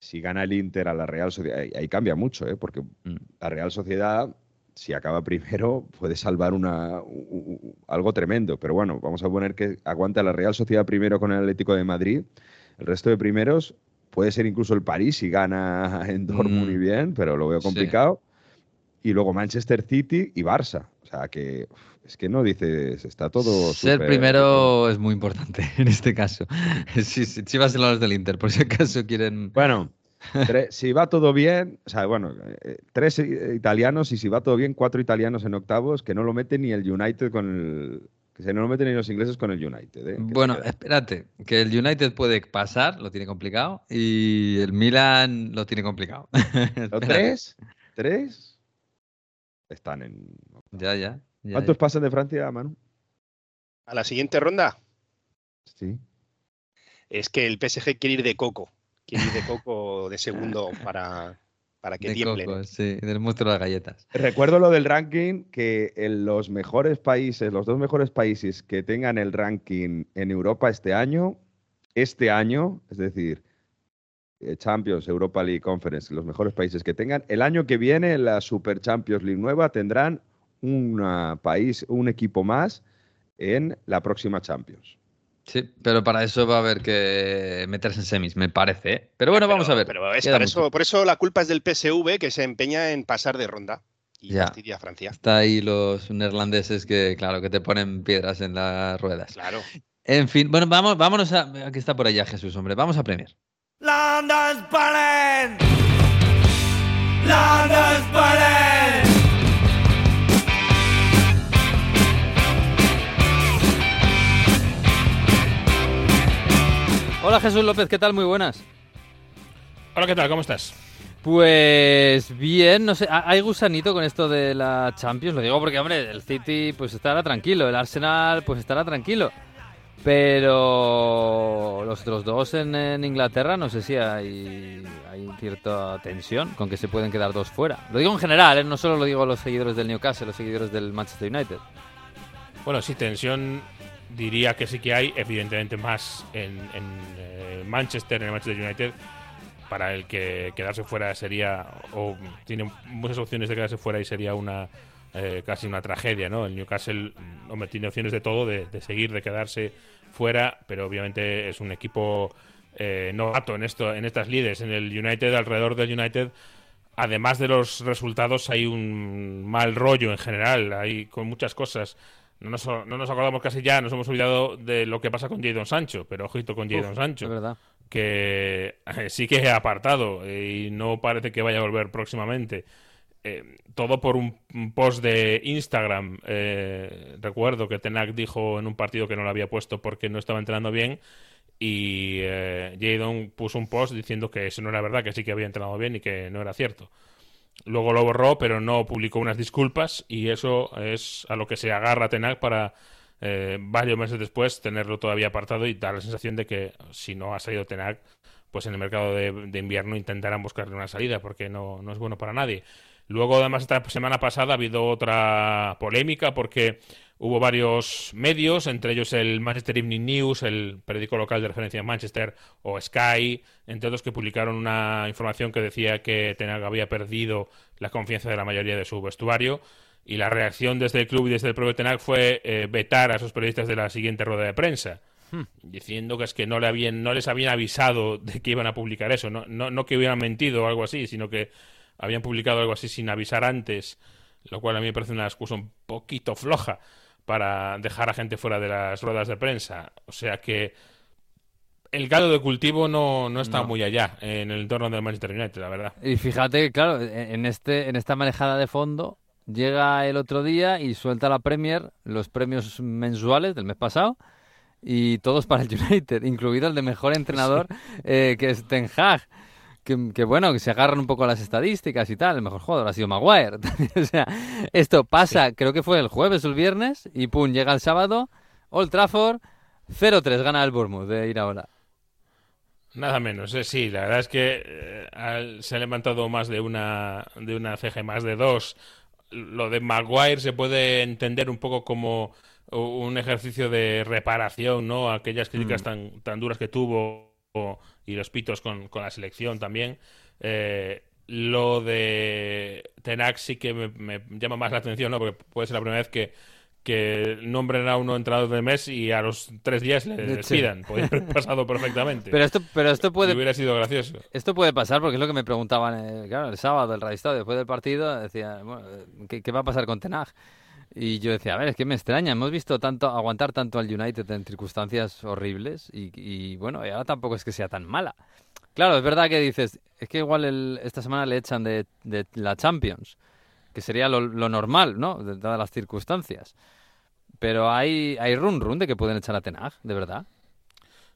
Si gana el Inter a la Real Sociedad, ahí, cambia mucho, ¿eh? porque mm. la Real Sociedad si acaba primero, puede salvar una, algo tremendo. Pero bueno, vamos a poner que aguanta la Real Sociedad primero con el Atlético de Madrid. El resto de primeros puede ser incluso el París si gana en Dortmund muy mm. bien, pero lo veo complicado. Y luego Manchester City y Barça. O sea que es que no dices, está todo. Ser primero es muy importante en este caso. Si, si, si vas a los del Inter, por si acaso quieren. Bueno, si va todo bien, o sea, bueno, eh, tres italianos y si va todo bien, cuatro italianos en octavos, que no lo mete ni el United con el. Que no lo meten ni los ingleses con el United. ¿eh? Bueno, espérate, que el United puede pasar, lo tiene complicado, y el Milan lo tiene complicado. tres? ¿Tres? Están en. Ya, ya. ¿Cuántos pasan de Francia, Manu? A la siguiente ronda. Sí. Es que el PSG quiere ir de coco quiere de coco de segundo para, para que de sí, del monstruo de las galletas. Recuerdo lo del ranking, que en los mejores países, los dos mejores países que tengan el ranking en Europa este año, este año, es decir, Champions, Europa League Conference, los mejores países que tengan, el año que viene la Super Champions League nueva tendrán un país, un equipo más en la próxima Champions. Sí, pero para eso va a haber que meterse en semis, me parece. ¿eh? Pero bueno, vamos a ver. Pero es eso, por eso la culpa es del PSV que se empeña en pasar de ronda y ya. a Francia. Está ahí los neerlandeses que, claro, que te ponen piedras en las ruedas. Claro. En fin, bueno, vamos, vámonos a. Aquí está por allá Jesús, hombre. Vamos a Premier. London London Hola Jesús López, ¿qué tal? Muy buenas. Hola, ¿qué tal? ¿Cómo estás? Pues bien, no sé, hay gusanito con esto de la Champions, lo digo porque, hombre, el City pues estará tranquilo, el Arsenal pues estará tranquilo, pero los otros dos en, Inglaterra no sé si hay, cierta tensión con que se pueden quedar dos fuera. Lo digo en general, ¿eh? no solo lo digo los seguidores del Newcastle, los seguidores del Manchester United. Bueno, sí, tensión diría que sí que hay, evidentemente más en, eh, Manchester, en el Manchester United. Para el que quedarse fuera sería, o tiene muchas opciones de quedarse fuera y sería una eh, casi una tragedia, ¿no? El Newcastle, hombre, tiene opciones de todo, de, seguir, de quedarse fuera, pero obviamente es un equipo eh, novato en esto, en estas líderes. En el United, alrededor del United, además de los resultados, hay un mal rollo en general, hay con muchas cosas no nos, no nos acordamos casi ya, nos hemos olvidado de lo que pasa con Jadon Sancho, pero ojito con Jadon Sancho, que eh, sí que ha apartado eh, y no parece que vaya a volver próximamente. Eh, todo por un, post de Instagram. recuerdo que Tenac dijo en un partido que no lo había puesto porque no estaba entrenando bien y eh, Jadon puso un post diciendo que eso no era verdad, que sí que había entrenado bien y que no era cierto. Luego lo borró, pero no publicó unas disculpas y eso es a lo que se agarra Tenac para eh, varios meses después tenerlo todavía apartado y dar la sensación de que si no ha salido Tenac, pues en el mercado de, invierno intentarán buscarle una salida porque no, no es bueno para nadie. Luego, además, esta semana pasada ha habido otra polémica porque hubo varios medios, entre ellos el Manchester Evening News, el periódico local de referencia en Manchester, o Sky, entre otros que publicaron una información que decía que Tenag había perdido la confianza de la mayoría de su vestuario. Y la reacción desde el club y desde el propio Tenag fue eh, vetar a esos periodistas de la siguiente rueda de prensa. Hmm. diciendo que es que no, le habían, no les habían avisado de que iban a publicar eso, no, no, no que hubieran mentido o algo así, sino que habían publicado algo así sin avisar antes, lo cual a mí me parece una excusa un poquito floja para dejar a gente fuera de las ruedas de prensa. O sea que el gado de cultivo no, no está muy allá en el entorno del Manchester United, la verdad. Y fíjate, claro, en, este, en esta manejada de fondo, llega el otro día y suelta la Premier los premios mensuales del mes pasado y todos para el United, incluido el de mejor entrenador, eh, que es Ten Hag que, bueno, que se agarran un poco a las estadísticas y tal. El mejor jugador ha sido Maguire. o sea, esto pasa, creo que fue el jueves o el viernes, y pum, llega el sábado, Old Trafford, 0-3, gana el Bournemouth de ir ahora. Nada menos, eh, sí, la verdad es que eh, se ha levantado más de una, de una ceja, más de dos. Lo de Maguire se puede entender un poco como un ejercicio de reparación, ¿no? Aquellas críticas mm. tan, tan duras que tuvo y los pitos con, la selección también. Eh, lo de Tenac sí que me, llama más la atención, ¿no? Porque puede ser la primera vez que, que nombren a uno entrenador del mes y a los tres días le despidan. Podría haber pasado perfectamente. Pero esto, pero esto puede. hubiera sido gracioso. Esto puede pasar porque es lo que me preguntaban eh, claro, el sábado, el radio después del partido. Decía, bueno, ¿qué, ¿qué, va a pasar con Tenag? Y yo decía, a ver, es que me extraña, hemos visto tanto aguantar tanto al United en circunstancias horribles y, bueno, y ahora tampoco es que sea tan mala. Claro, es verdad que dices, es que igual esta semana le echan de, la Champions, que sería lo, normal, ¿no? De todas las circunstancias. Pero hay, hay run run de que pueden echar a Tenag, de verdad.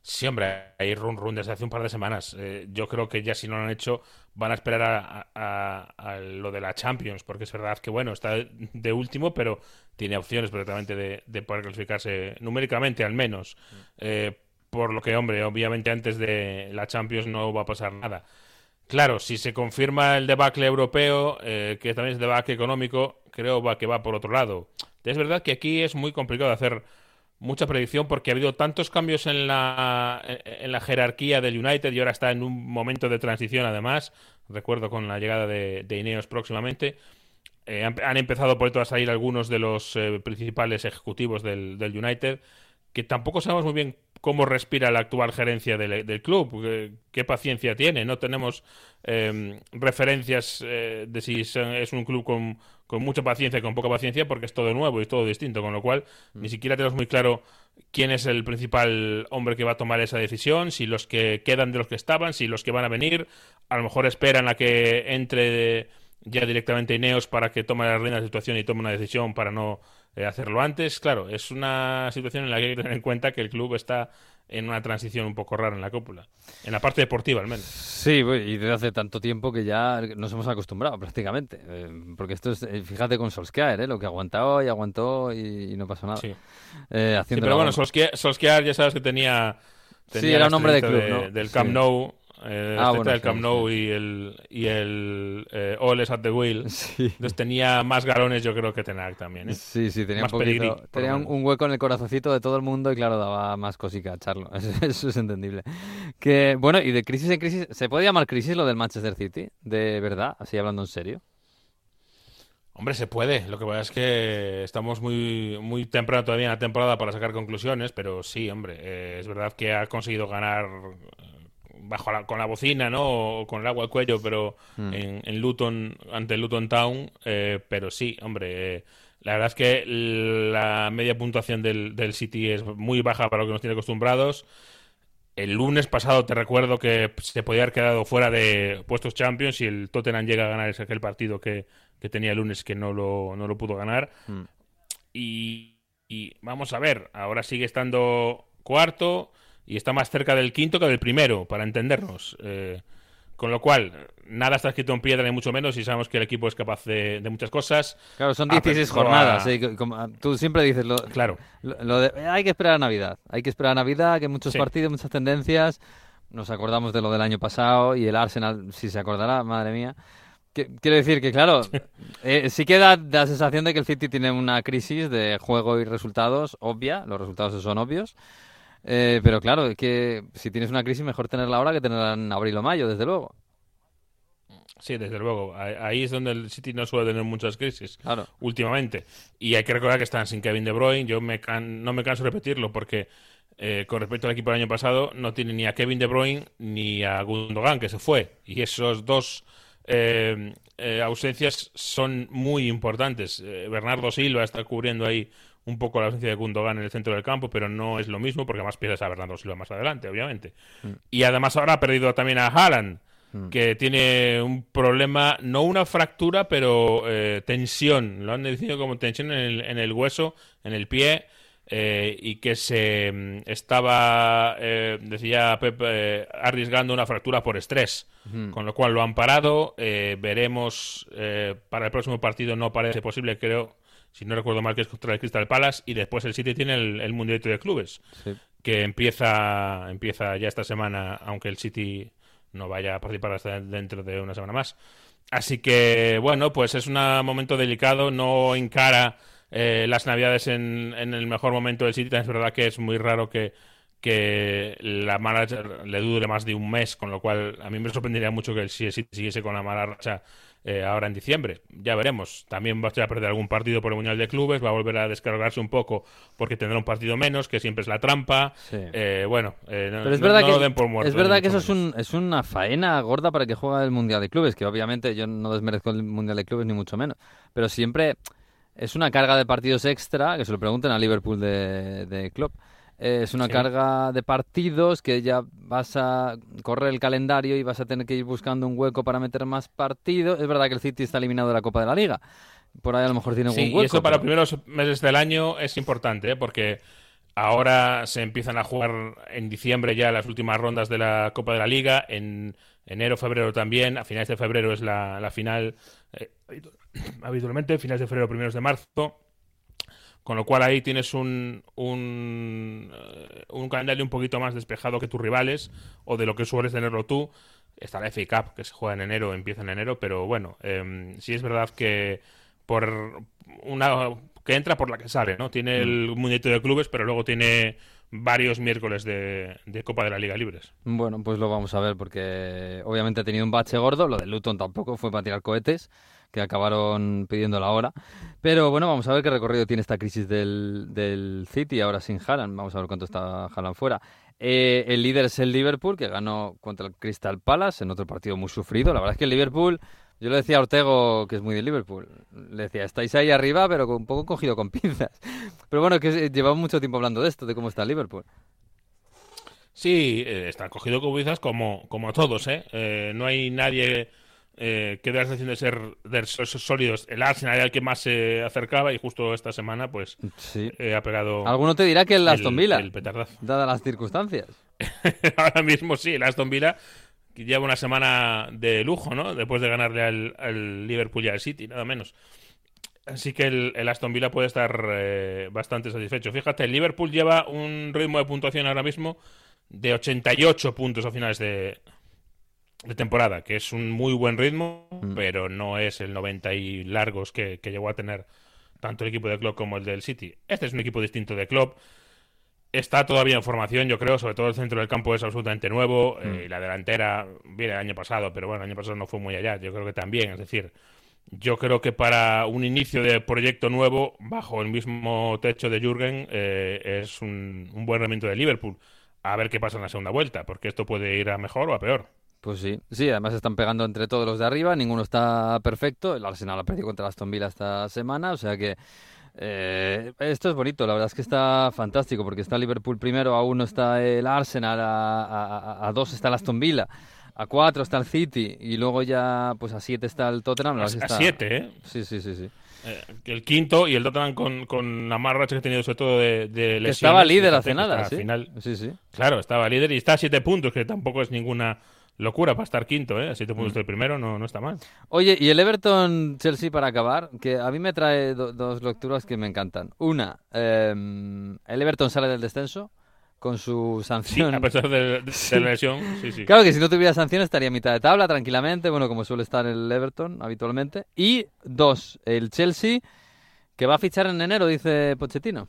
Sí, hombre, hay run run desde hace un par de semanas. Eh, yo creo que ya si no lo han hecho, van a esperar a, lo de la Champions, porque es verdad que, bueno, está de último, pero tiene opciones perfectamente de, poder clasificarse numéricamente, al menos. Mm. Eh, por lo que, hombre, obviamente antes de la Champions no va a pasar nada. Claro, si se confirma el debacle europeo, eh, que también es debacle económico, creo que va por otro lado. Es verdad que aquí es muy complicado hacer mucha predicción porque ha habido tantos cambios en la, en la jerarquía del United y ahora está en un momento de transición además. Recuerdo con la llegada de, Ineos próximamente. Eh, han, empezado por esto a salir algunos de los eh, principales ejecutivos del, United que tampoco sabemos muy bien cómo respira la actual gerencia del, club, qué, paciencia tiene. No tenemos em, referencias eh, de si es un club con, mucha paciencia y con poca paciencia, porque es todo nuevo y todo distinto, con lo cual ni mm. siquiera tenemos muy claro quién es el principal hombre que va a tomar esa decisión, si los que quedan de los que estaban, si los que van a venir, a lo mejor esperan a que entre ya directamente Ineos para que tome la reina de la situación y tome una decisión para no eh, hacerlo antes. Claro, es una situación en la que hay que tener en cuenta que el club está en una transición un poco rara en la cúpula, en la parte deportiva al menos. Sí, y desde hace tanto tiempo que ya nos hemos acostumbrado prácticamente, eh, porque esto es, eh, fíjate con Solskjaer, ¿eh? lo que aguantó y aguantó y, no pasó nada. Sí. pero bueno, Solskjaer, ya sabes que tenía... sí, era un hombre de club, Del Camp Nou eh, ah, el Camp Nou y el, y el eh, at the Wheel. Entonces tenía más galones, yo creo que Tenac también. ¿eh? Sí, sí, tenía, un, poquito, tenía un, hueco en el corazoncito de todo el mundo y, claro, daba más cosica echarlo. Eso, es entendible. Que, bueno, y de crisis en crisis, ¿se puede llamar crisis lo del Manchester City? ¿De verdad? Así hablando en serio. Hombre, se puede. Lo que pasa es que estamos muy, muy temprano todavía en la temporada para sacar conclusiones, pero sí, hombre, eh, es verdad que ha conseguido ganar bajo con la bocina, ¿no? O con el agua al cuello, pero mm. en, Luton, ante Luton Town, eh, pero sí, hombre, eh, la verdad es que la media puntuación del, del City es muy baja para lo que nos tiene acostumbrados. El lunes pasado te recuerdo que se podía haber quedado fuera de puestos Champions y el Tottenham llega a ganar ese aquel partido que, tenía el lunes que no lo, no lo pudo ganar. Mm. Y, y, vamos a ver, ahora sigue estando cuarto, y está más cerca del quinto que del primero, para entendernos. Eh, con lo cual, nada está escrito en piedra ni mucho menos y sabemos que el equipo es capaz de, muchas cosas. Claro, son 16 jornadas. tú siempre dices lo, claro. Lo, de, hay que esperar a Navidad. Hay que esperar a Navidad, que muchos partidos, muchas tendencias. Nos acordamos de lo del año pasado y el Arsenal, si se acordará, madre mía. Quiero decir que, claro, eh, sí que da la sensación de que el City tiene una crisis de juego y resultados obvia. Los resultados son obvios. Eh, pero claro, es que si tienes una crisis, mejor tenerla ahora que tenerla en abril o mayo, desde luego. Sí, desde luego. Ahí es donde el City no suele tener muchas crisis claro. últimamente. Y hay que recordar que están sin Kevin De Bruyne. Yo me no me canso de repetirlo porque eh, con respecto al equipo del año pasado no tiene ni a Kevin De Bruyne ni a Gundogan, que se fue. Y esos dos eh, ausencias son muy importantes. Bernardo Silva está cubriendo ahí un poco la ausencia de Gundogan en el centro del campo, pero no es lo mismo porque más pierdes a Bernardo Silva más adelante, obviamente. Mm. Y además ahora ha perdido también a Haaland, mm. que tiene un problema, no una fractura, pero eh, tensión. Lo han definido como tensión en el, en el hueso, en el pie. Eh, y que se mm, estaba, eh, decía Pep, arriesgando una fractura por estrés, con lo cual lo han parado. veremos para el próximo partido, no parece posible, creo, si no recuerdo mal, que es contra el Crystal Palace, y después el City tiene el, el Mundialito de Clubes, que empieza, empieza ya esta semana, aunque el City no vaya a participar hasta dentro de una semana más. Así que, bueno, pues es un momento delicado, no encara eh, las Navidades en, en, el mejor momento del City, es verdad que es muy raro que, que la manager le dure más de un mes, con lo cual a mí me sorprendería mucho que el City siguiese con la mala racha eh, ahora en diciembre. Ya veremos. También va a perder algún partido por el Mundial de Clubes, va a volver a descargarse un poco porque tendrá un partido menos, que siempre es la trampa. Eh, bueno, eh, Pero es verdad que, den por muerto, Es verdad que eso es, un, es una faena gorda para que juegue el Mundial de Clubes, que obviamente yo no desmerezco el Mundial de Clubes ni mucho menos. Pero siempre es una carga de partidos extra, que se lo pregunten a Liverpool de, de Klopp es una carga de partidos que ya vas a correr el calendario y vas a tener que ir buscando un hueco para meter más partidos. Es verdad que el City está eliminado de la Copa de la Liga. Por ahí a lo mejor tiene un hueco. Y eso para los primeros meses del año es importante, ¿eh? porque ahora se empiezan a jugar en diciembre ya las últimas rondas de la Copa de la Liga. En enero, febrero también. A finales de febrero es la, final. Eh, habitualmente, finales de febrero, primeros de marzo. Con lo cual ahí tienes un, un, eh, un, calendario un poquito más despejado que tus rivales o de lo que sueles tenerlo tú. Está la FA Cup que se juega en enero, empieza en enero, pero bueno, eh, sí es verdad que por una que entra por la que sale, ¿no? Tiene el mm. muñeco de clubes, pero luego tiene varios miércoles de, de, Copa de la Liga Libres. Bueno, pues lo vamos a ver porque obviamente ha tenido un bache gordo, lo de Luton tampoco fue para tirar cohetes que acabaron pidiendo la hora. Pero bueno, vamos a ver qué recorrido tiene esta crisis del, del City ahora sin Haaland. Vamos a ver cuánto está Haaland fuera. Eh, el líder es el Liverpool, que ganó contra el Crystal Palace en otro partido muy sufrido. La verdad es que el Liverpool, yo le decía a Ortego, que es muy de Liverpool, le decía, estáis ahí arriba, pero un poco cogido con pinzas. Pero bueno, que llevamos mucho tiempo hablando de esto, de cómo está el Liverpool. Sí, eh, está cogido con pinzas como, como todos, ¿eh? ¿eh? No hay nadie eh, que da la sensación de ser, de sólidos. El Arsenal era el que más se acercaba y justo esta semana pues eh, ha pegado. Alguno te dirá que el Aston Villa, dadas las circunstancias. Ahora mismo sí, el Aston Villa que lleva una semana de lujo, ¿no? Después de ganarle al, Liverpool y al City, nada menos. Así que el, Aston Villa puede estar eh, bastante satisfecho. Fíjate, el Liverpool lleva un ritmo de puntuación ahora mismo de 88 puntos a finales de, de temporada, que es un muy buen ritmo, mm. pero no es el 90 y largos que, llegó a tener tanto el equipo de Klopp como el del City. Este es un equipo distinto de Klopp. Está todavía en formación, yo creo, sobre todo el centro del campo es absolutamente nuevo. Eh, mm. y la delantera viene el año pasado, pero bueno, el año pasado no fue muy allá. Yo creo que también, es decir, yo creo que para un inicio de proyecto nuevo, bajo el mismo techo de Jürgen, eh, es un, un buen rendimiento de Liverpool. A ver qué pasa en la segunda vuelta, porque esto puede ir a mejor o a peor. Pues sí, sí, además están pegando entre todos los de arriba, ninguno está perfecto. El Arsenal ha perdido contra Aston Villa esta semana, o sea que eh, esto es bonito, la verdad es que está fantástico, porque está Liverpool primero, a uno está el Arsenal, a, a, dos está el Aston Villa, a cuatro está el City y luego ya pues a siete está el Tottenham. a, siete, ¿eh? Sí, sí, sí, sí. Eh, el quinto y el Tottenham con, con la más racha que ha tenido, sobre todo de, de lesiones. estaba líder hace nada, está sí. al final. Sí, sí. Claro, estaba líder y está a siete puntos, que tampoco es ninguna locura para estar quinto, ¿eh? A siete Mm. puntos del primero no, no está mal. Oye, y el Everton-Chelsea para acabar, que a mí me trae do- dos lecturas que me encantan. Una, eh, el Everton sale del descenso con su Sí, sanción. a pesar de, de- de Sí. la lesión, sí, sí. Claro que si no tuviera sanción estaría a mitad de tabla tranquilamente, bueno, como suele estar el Everton habitualmente. Y dos, el Chelsea, que va a fichar en enero, dice Pochettino.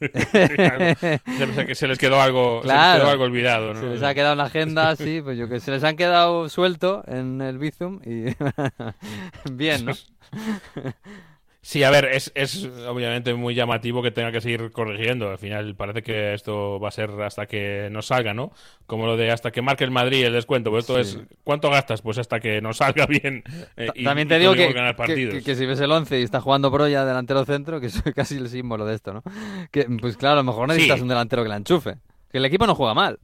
Que se les quedó algo, se les Claro. quedó algo olvidado, ¿no? Se les ha quedado en la agenda, sí, pues yo que se les han quedado suelto en el Bizum y bien, ¿no? Sí, a ver, es, es obviamente muy llamativo que tenga que seguir corrigiendo. Al final parece que esto va a ser hasta que no salga, ¿no? Como lo de hasta que marque el Madrid el descuento. Pues esto Sí. es, ¿cuánto gastas? Pues hasta que no salga bien. eh, y- También te digo que, que- que- que si ves el 11 y está jugando Broya delantero centro, que es casi el símbolo de esto, ¿no? Que, pues claro, a lo mejor necesitas Sí. un delantero que la enchufe. Que el equipo no juega mal.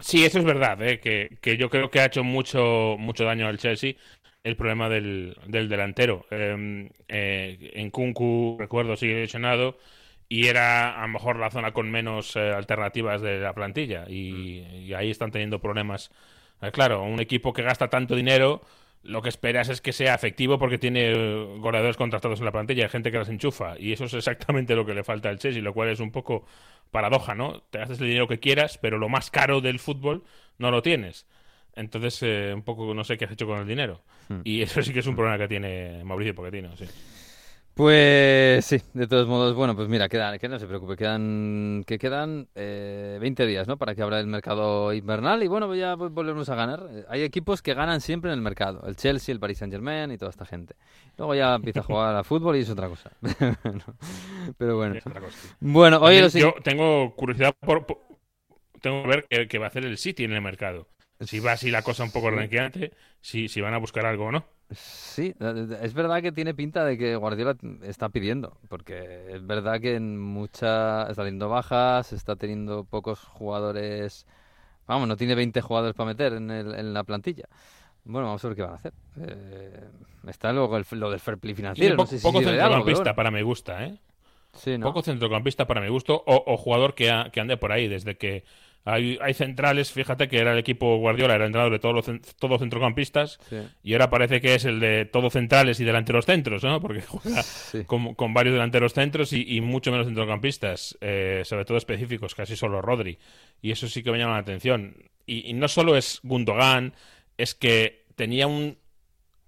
Sí, eso es verdad, ¿eh? que, que yo creo que ha hecho mucho, mucho daño al Chelsea el problema del, del delantero. Eh, eh, en Kunku, recuerdo, sigue lesionado y era a lo mejor la zona con menos eh, alternativas de la plantilla y, y ahí están teniendo problemas. Eh, claro, un equipo que gasta tanto dinero, lo que esperas es que sea efectivo porque tiene goleadores contratados en la plantilla, hay gente que las enchufa y eso es exactamente lo que le falta al Chelsea, lo cual es un poco paradoja, ¿no? Te gastas el dinero que quieras, pero lo más caro del fútbol no lo tienes. Entonces, eh, un poco no sé qué has hecho con el dinero. Hmm. Y eso sí que es un problema que tiene Mauricio Pochettino, sí. Pues sí, de todos modos, bueno, pues mira, quedan, que no se preocupe, quedan, que quedan eh, 20 días, ¿no? Para que abra el mercado invernal y bueno, ya volvemos a ganar. Eh, Hay equipos que ganan siempre en el mercado, el Chelsea, el Paris Saint Germain y toda esta gente. Luego ya empieza a jugar a fútbol y es otra cosa. Pero bueno. Es otra cosa. Bueno, oye, yo tengo curiosidad por, por- tengo que ver qué va a hacer el City en el mercado. Si va así la cosa un poco Sí. renqueante, si, si van a buscar algo o no. Sí, eh, es verdad que tiene pinta de que Guardiola está pidiendo, porque es verdad que en mucha está teniendo bajas, está teniendo pocos jugadores, vamos, no tiene 20 jugadores para meter en, el- en la plantilla. Bueno, vamos a ver qué van a hacer. Eh, está luego el- lo del fair play financiero, no poco, sé si centrocampista bueno. para mi gusta, ¿eh? Sí, ¿no? Poco centrocampista para mi gusto o, o jugador que, ha- que ande por ahí. Desde que hay, hay centrales, fíjate que era el equipo Guardiola, era el entrenador de todos los todos centrocampistas Sí. y ahora parece que es el de todos centrales y delanteros centros, ¿no? Porque juega Sí. con, con varios delanteros centros y, y mucho menos centrocampistas, eh, sobre todo específicos, casi solo Rodri. Y eso sí que me llama la atención. Y, y no solo es Gundogan, es que tenía un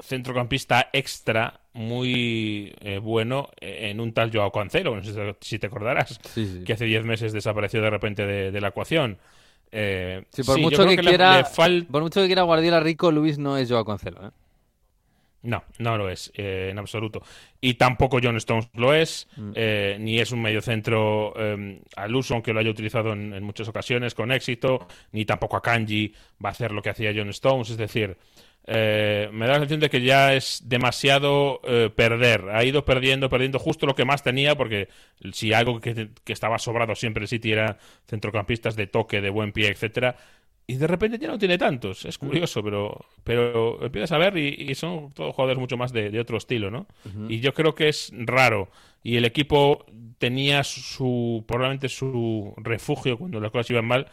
centrocampista extra muy eh, bueno en un tal Joao Cancelo, no sé si te- acordarás, Sí, sí. que hace 10 meses desapareció de repente de, de la ecuación. Eh, Sí, por mucho que le- quiera, le fal- por mucho que quiera Guardiola rico, Luis no es Joao Cancelo, ¿eh? No, no lo es, eh, en absoluto. Y tampoco John Stones lo es, Mm. eh, ni es un mediocentro eh, al uso, aunque lo haya utilizado en, en muchas ocasiones con éxito, ni tampoco a Kanji va a hacer lo que hacía John Stones. Es decir, eh, me da la sensación de que ya es demasiado eh, perder. Ha ido perdiendo, perdiendo justo lo que más tenía, porque si algo que, que estaba sobrado siempre el City era centrocampistas de toque, de buen pie, etcétera. Y de repente ya no tiene tantos. Es curioso, pero, pero empiezas a ver y, y son todos jugadores mucho más de, de otro estilo, ¿no? Y yo creo que es raro. Y el equipo tenía su, probablemente su refugio cuando las cosas iban mal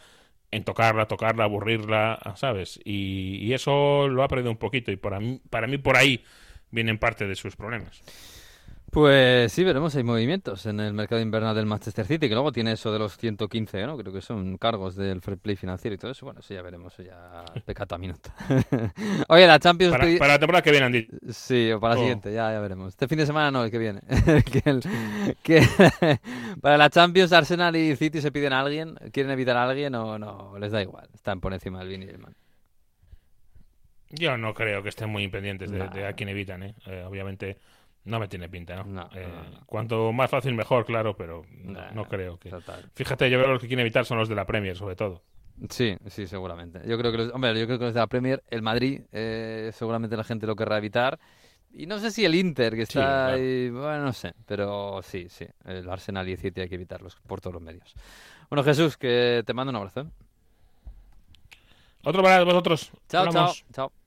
en tocarla, tocarla, aburrirla, ¿sabes? Y, y eso lo ha perdido un poquito. Y para mí, para mí por ahí vienen parte de sus problemas. Pues sí, veremos, hay movimientos en el mercado invernal del Manchester City, que luego tiene eso de los 115, ¿no? Creo que son cargos del fair play financiero y todo eso. Bueno, eso ya veremos, eso ya pecata minuta. Oye, la Champions... Para, la temporada que viene dicho. Sí, o para la Oh. siguiente, ya, ya veremos. Este fin de semana no, el que viene. que el- que para la Champions, Arsenal y City se piden a alguien, quieren evitar a alguien o no, les da igual. Están por encima del bien y del mal. Yo no creo que estén muy pendientes de, Nah. de a quién evitan, ¿eh? Eh, Obviamente no me tiene pinta, ¿no? No, Eh, no, no. Cuanto más fácil mejor, claro, pero no, creo que... Total. Fíjate, yo creo que los que quieren evitar son los de la Premier, sobre todo. Sí, sí, seguramente. Yo creo que los, hombre, yo creo que los de la Premier, el Madrid, eh, seguramente la gente lo querrá evitar. Y no sé si el Inter, que Sí, está claro. ahí, bueno, no sé, pero sí, sí, el Arsenal y el City hay que evitarlos por todos los medios. Bueno, Jesús, que te mando un abrazo. ¿eh? Otro para vosotros. Chao, chao, Hablamos. chao.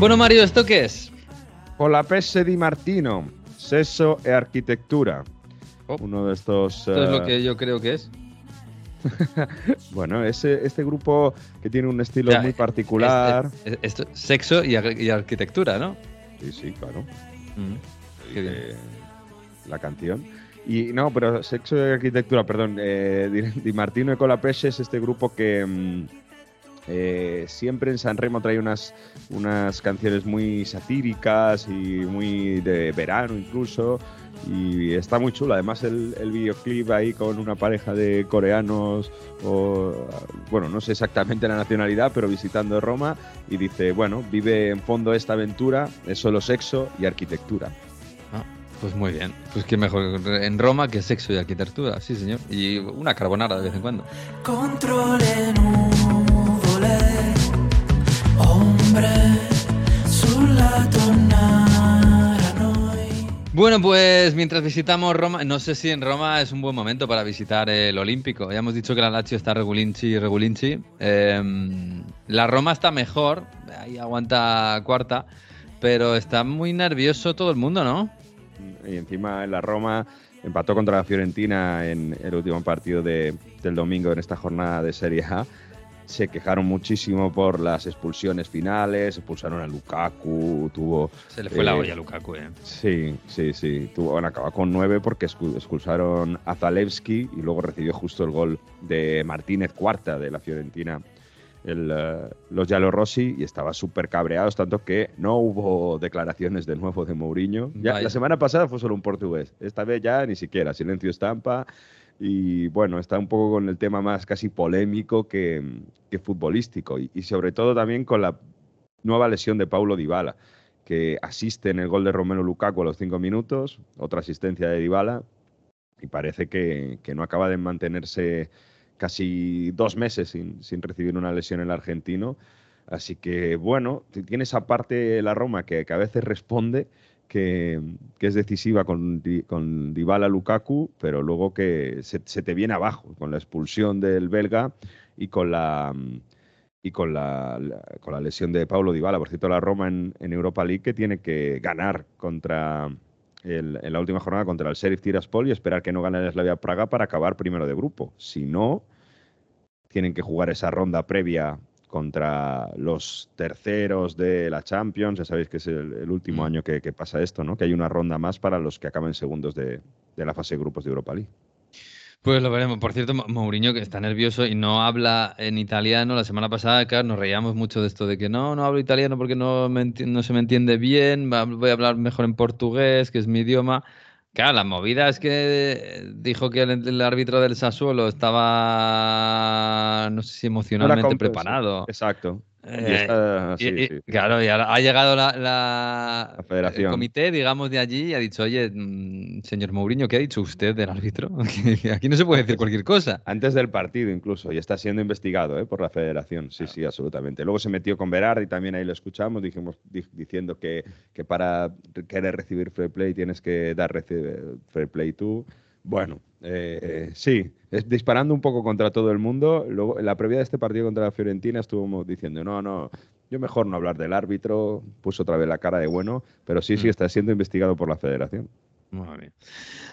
Bueno, Mario, ¿esto qué es? Con la Pesse di Martino, Sexo e Arquitectura. Uno de estos. Esto es lo eh, que yo creo que es. Bueno, ese, este grupo que tiene un estilo O sea, muy particular. es- es- esto- sexo y, ar- y arquitectura, ¿no? Sí, sí, claro. Mm, qué bien. Eh, la canción. Y no, pero Sexo y Arquitectura, perdón. Eh, Di, Martino y Colapesce es este grupo que mm, eh, siempre en San Remo trae unas, unas canciones muy satíricas y muy de verano incluso. Y está muy chulo. Además, el, el videoclip ahí con una pareja de coreanos, o bueno, no sé exactamente la nacionalidad, pero visitando Roma. Y dice: Bueno, vive en fondo esta aventura, es solo sexo y arquitectura. Ah, pues muy bien. Pues qué mejor en Roma que sexo y arquitectura, sí, señor. Y una carbonara de vez en cuando. contro le nuvole, Bueno, pues mientras visitamos Roma, no sé si en Roma es un buen momento para visitar el Olímpico. Ya hemos dicho que la Lazio está regulinchi y regulinchi. Eh, la Roma está mejor, ahí aguanta cuarta, pero está muy nervioso todo el mundo, ¿no? Y encima en la Roma empató contra la Fiorentina en el último partido de- del domingo en esta jornada de Serie A. Se quejaron muchísimo por las expulsiones finales, expulsaron a Lukaku, tuvo... Se le fue la eh, olla a Lukaku, ¿eh? Sí, sí, sí. Tuvo, bueno, acabó con nueve porque expulsaron a Zalewski y luego recibió justo el gol de Martínez Cuarta de la Fiorentina, el, eh, los Rossi, y estaba súper cabreados, tanto que no hubo declaraciones de nuevo de Mourinho. Ya, la semana pasada fue solo un portugués, esta vez ya ni siquiera, silencio estampa. Y bueno, está un poco con el tema más casi polémico que, futbolístico. Y, sobre todo también con la nueva lesión de Paulo Dybala, que asiste en el gol de Romelu Lukaku a los cinco minutos, otra asistencia de Dybala, y parece que, no acaba de mantenerse casi dos meses sin, recibir una lesión el argentino. Así que bueno, tiene esa parte la Roma que, que a veces responde, que, es decisiva con, con Dybala Lukaku, pero luego que se, te viene abajo con la expulsión del belga y con la y con la, la- con la lesión de Paulo Dybala. Por cierto, la Roma en, Europa League que tiene que ganar contra en la última jornada contra el Sheriff Tiraspol y esperar que no gane el Slavia Praga para acabar primero de grupo. Si no, tienen que jugar esa ronda previa contra los terceros de la Champions. Ya sabéis que es el, el último Mm. año que, que pasa esto, ¿no? Que hay una ronda más para los que acaben segundos de, de la fase de grupos de Europa League. Pues lo veremos. Por cierto, Mo- Mourinho que está nervioso y no habla en italiano. La semana pasada, claro, nos reíamos mucho de esto de que no, no hablo italiano porque no, me no se me entiende bien. Voy a hablar mejor en portugués, que es mi idioma. Claro, la movida es que dijo que el, el árbitro del Sassuolo estaba, no sé si emocionalmente preparado. Exacto. Y Eh, está- y- sí, y- sí. Claro, y ahora ha llegado la, la- La federación. el comité, digamos, de allí y ha dicho, oye, mm, señor Mourinho, ¿qué ha dicho usted del árbitro? Aquí no se puede decir cualquier cosa. Antes del partido incluso, y está siendo investigado ¿eh? por la federación, sí, sí, absolutamente. Luego se metió con Berardi, también ahí lo escuchamos, dijimos, di- diciendo que, que para querer recibir fair play tienes que dar reci- fair play tú. Bueno, eh, sí, es disparando un poco contra todo el mundo. Luego, en la previa de este partido contra la Fiorentina estuvimos diciendo, no, no, yo mejor no hablar del árbitro, puso otra vez la cara de bueno, pero sí, sí, Mm. está siendo investigado por la federación. Muy bien.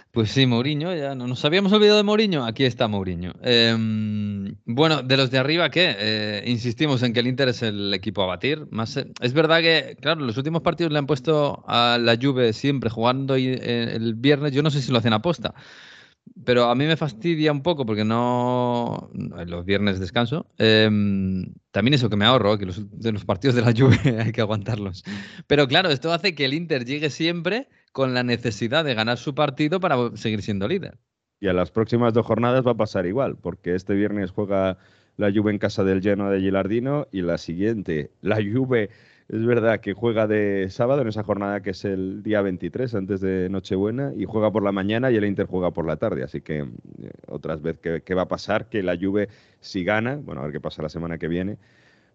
Pues sí, Mourinho, ya no nos habíamos olvidado de Mourinho. Aquí está Mourinho. Em, bueno, de los de arriba, ¿qué? Eh, insistimos en que el Inter es el equipo a batir. Más, eh, es verdad que, claro, los últimos partidos le han puesto a la Juve siempre jugando y, eh, el viernes. Yo no sé si lo hacen aposta. Pero a mí me fastidia un poco porque no. Los viernes descanso. Em, también eso que me ahorro, que los, de los partidos de la Juve hay que aguantarlos. Pero claro, esto hace que el Inter llegue siempre con la necesidad de ganar su partido para seguir siendo líder. Y a las próximas dos jornadas va a pasar igual, porque este viernes juega la Juve en casa del Genoa de Gilardino y la siguiente, la Juve, es verdad que juega de sábado en esa jornada que es el día 23 antes de Nochebuena y juega por la mañana y el Inter juega por la tarde. Así que eh, otras vez, ¿qué, qué va a pasar? Que la Juve si gana, bueno, a ver qué pasa la semana que viene,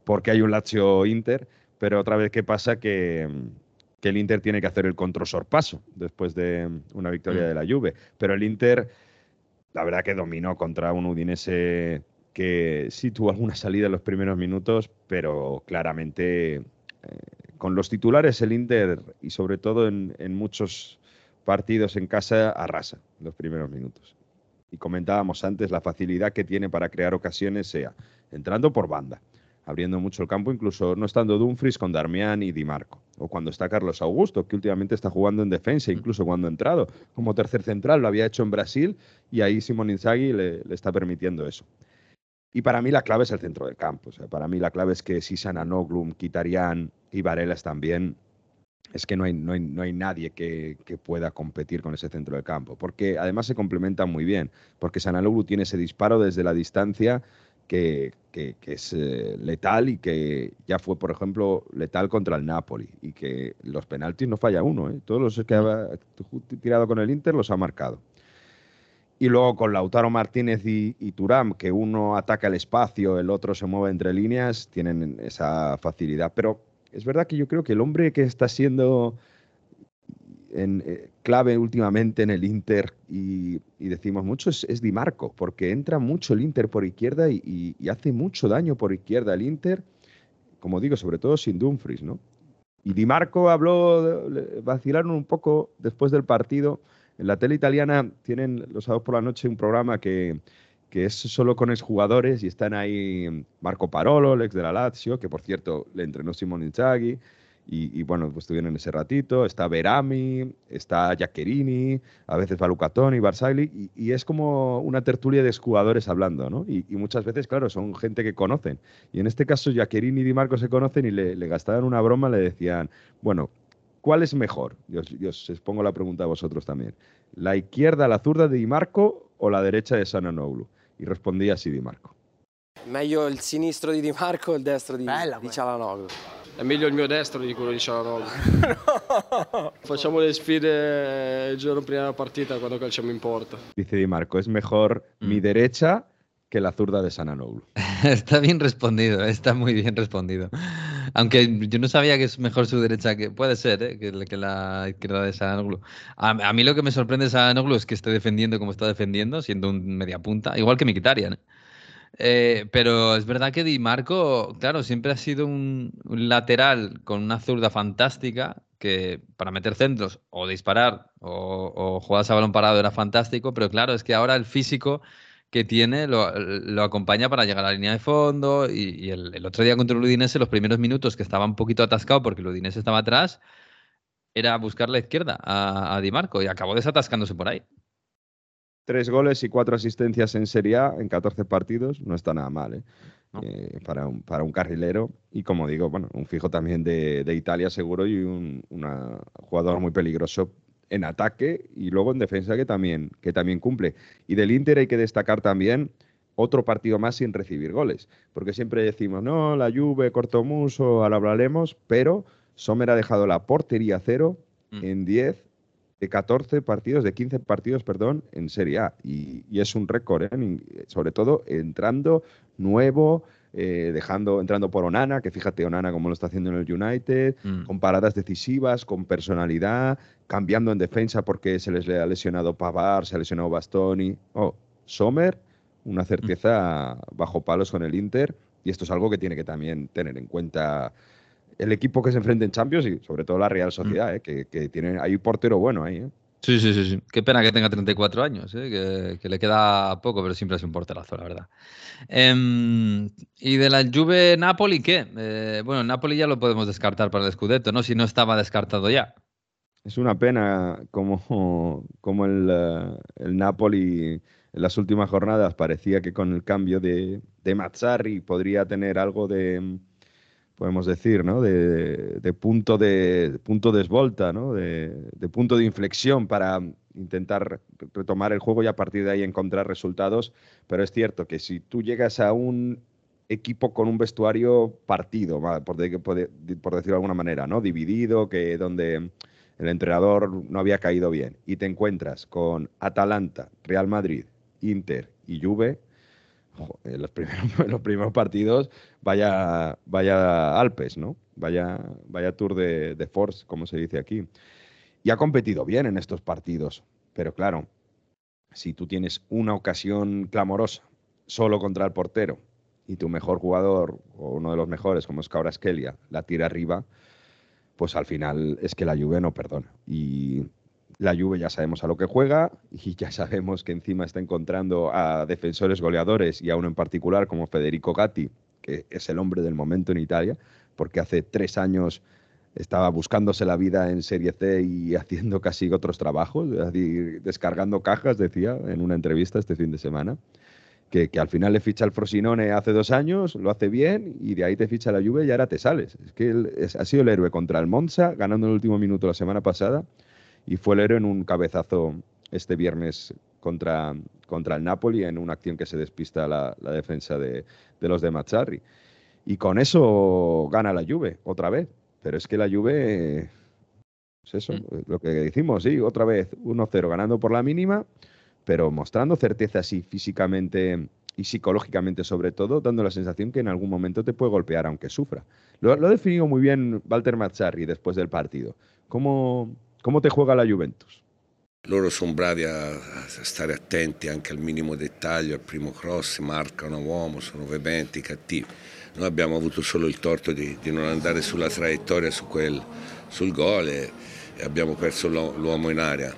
porque hay un Lazio Inter, pero otra vez qué pasa que, que el Inter tiene que hacer el controsorpaso después de una victoria Mm. de la Juve. Pero el Inter, la verdad que dominó contra un Udinese que sí tuvo alguna salida en los primeros minutos, pero claramente con los titulares el Inter y sobre todo en, en muchos partidos en casa arrasa los primeros minutos. Y comentábamos antes la facilidad que tiene para crear ocasiones, sea entrando por banda, abriendo mucho el campo, incluso no estando Dumfries con Darmian y Di Marco. O cuando está Carlos Augusto, que últimamente está jugando en defensa, incluso cuando ha entrado como tercer central, lo había hecho en Brasil y ahí Simón Inzaghi le, le está permitiendo eso. Y para mí la clave es el centro del campo. O sea, para mí la clave es que si Sananoglu, Kitarian y Varelas también, es que no hay, no hay, no hay nadie que, que, pueda competir con ese centro del campo. Porque además se complementan muy bien. Porque Sananoglu tiene ese disparo desde la distancia que, que, que es eh, letal y que ya fue, por ejemplo, letal contra el Napoli. Y que los penaltis no falla uno. ¿eh? Todos los que ha tirado con el Inter los ha marcado. Y luego con Lautaro Martínez y, y, Turam, que uno ataca el espacio, el otro se mueve entre líneas, tienen esa facilidad. Pero es verdad que yo creo que el hombre que está siendo en, eh, clave últimamente en el Inter, y, decimos mucho, es, es, Di Marco, porque entra mucho el Inter por izquierda y, hace mucho daño por izquierda el Inter, como digo, sobre todo sin Dumfries, ¿no? Y Di Marco habló, vacilaron un poco después del partido en la tele italiana tienen los sábados por la noche un programa que, que es solo con exjugadores y están ahí Marco Parolo, el ex de la Lazio, que por cierto le entrenó Simone Inzaghi, y, y, bueno, pues estuvieron ese ratito, está Berami, está Giaccherini, a veces va Lucatoni, Barzagli, y, y, es como una tertulia de exjugadores hablando, ¿no? Y, y, muchas veces, claro, son gente que conocen. Y en este caso, Giaccherini y Di Marco se conocen y le, le gastaban una broma, le decían, bueno, ¿Cuál es mejor? Yo, yo, os pongo la pregunta a vosotros también. ¿La izquierda, la zurda de Di Marco o la derecha de Sananoglu? Y respondía así Di Marco. Meglio il sinistro di Di Marco o il destro di, Bella, di Cialanoglu? È meglio il mio destro di quello di Cialanoglu. no. Facciamo le sfide il giorno prima della partita quando calciamo in porta. Dice Di Marco, es mejor mm. mi derecha que la zurda de Sananoglu. está bien respondido, está muy bien respondido. Aunque yo no sabía que es mejor su derecha, que puede ser, ¿eh? que, la izquierda de Sananoglu. A, mí lo que me sorprende de Sananoglu es que esté defendiendo como está defendiendo, siendo un media punta, igual que Mkhitaryan. ¿eh? Eh, pero es verdad que Di Marco, claro, siempre ha sido un, lateral con una zurda fantástica que para meter centros o disparar o, o a balón parado era fantástico, pero claro, es que ahora el físico que tiene lo, lo, acompaña para llegar a la línea de fondo. Y, y el, el, otro día contra el Udinese, los primeros minutos que estaba un poquito atascado porque el Udinese estaba atrás, era buscar la izquierda a, a Di Marco y acabó desatascándose por ahí. Tres goles y cuatro asistencias en Serie A en 14 partidos, no está nada mal, ¿eh? No. Eh, para, un, para un carrilero. Y como digo, bueno, un fijo también de, de Italia seguro y un una, jugador muy peligroso en ataque y luego en defensa que también, que también cumple. Y del Inter hay que destacar también otro partido más sin recibir goles, porque siempre decimos, no, la Juve, Cortomuso, ahora hablaremos, pero Sommer ha dejado la portería cero mm. en 10 de 14 partidos, de 15 partidos, perdón, en Serie A. Y, y es un récord, ¿eh? sobre todo entrando nuevo, eh, dejando, entrando por Onana, que fíjate Onana como lo está haciendo en el United, mm. con paradas decisivas, con personalidad, cambiando en defensa porque se les ha lesionado Pavar, se ha lesionado Bastoni. Oh, Sommer, una certeza mm. bajo palos con el Inter, y esto es algo que tiene que también tener en cuenta el equipo que se enfrenta en Champions y sobre todo la Real Sociedad, mm. eh, que, que, tiene, hay un portero bueno ahí. Eh. Sí, sí, sí, sí. Qué pena que tenga 34 años, ¿eh? que, que, le queda poco, pero siempre es un porterazo, la verdad. Eh, y de la Juve Napoli, ¿qué? Eh, bueno, Napoli ya lo podemos descartar para el Scudetto, ¿no? Si no estaba descartado ya. Es una pena como, como el, eh, el Napoli en las últimas jornadas parecía que con el cambio de, de Mazzarri podría tener algo de podemos decir, ¿no? de, de, punto de, punto de esvolta, ¿no? De, de, punto de inflexión para intentar retomar el juego y a partir de ahí encontrar resultados. Pero es cierto que si tú llegas a un equipo con un vestuario partido, por, de, por, por decirlo de alguna manera, ¿no? dividido, que donde el entrenador no había caído bien, y te encuentras con Atalanta, Real Madrid, Inter y Juve, los primeros, los primeros partidos, vaya, vaya Alpes, ¿no? Vaya, vaya Tour de, Force, como se dice aquí. Y ha competido bien en estos partidos, pero claro, si tú tienes una ocasión clamorosa solo contra el portero y tu mejor jugador, o uno de los mejores, como es Cabra Skelia, la tira arriba, pues al final es que la Juve no perdona. Y la Juve ya sabemos a lo que juega y ya sabemos que encima está encontrando a defensores goleadores y a uno en particular como Federico Gatti, que es el hombre del momento en Italia, porque hace tres años estaba buscándose la vida en Serie C y haciendo casi otros trabajos, descargando cajas, decía en una entrevista este fin de semana. Que, que, al final le ficha el Frosinone hace dos años, lo hace bien y de ahí te ficha la Juve y ahora te sales. Es que ha sido el héroe contra el Monza, ganando el último minuto la semana pasada y fue el héroe en un cabezazo este viernes contra, contra el Napoli en una acción que se despista la, la defensa de, de, los de Mazzarri. Y con eso gana la Juve otra vez. Pero es que la Juve, es eso, mm. lo que decimos, sí, otra vez 1-0 ganando por la mínima, pero mostrando certeza así físicamente y psicológicamente sobre todo, dando la sensación que en algún momento te puede golpear aunque sufra. Lo, lo ha definido muy bien Walter Mazzarri después del partido. ¿Cómo, ¿Cómo te juega la Juventus? Loro sono bravi a, stare attenti anche al minimo dettaglio, al primo cross, marcano uomo, sono veementi, cattivi. Noi abbiamo avuto solo il torto di, di non andare sulla traiettoria su quel, sul gol e, e abbiamo perso l'uomo in area.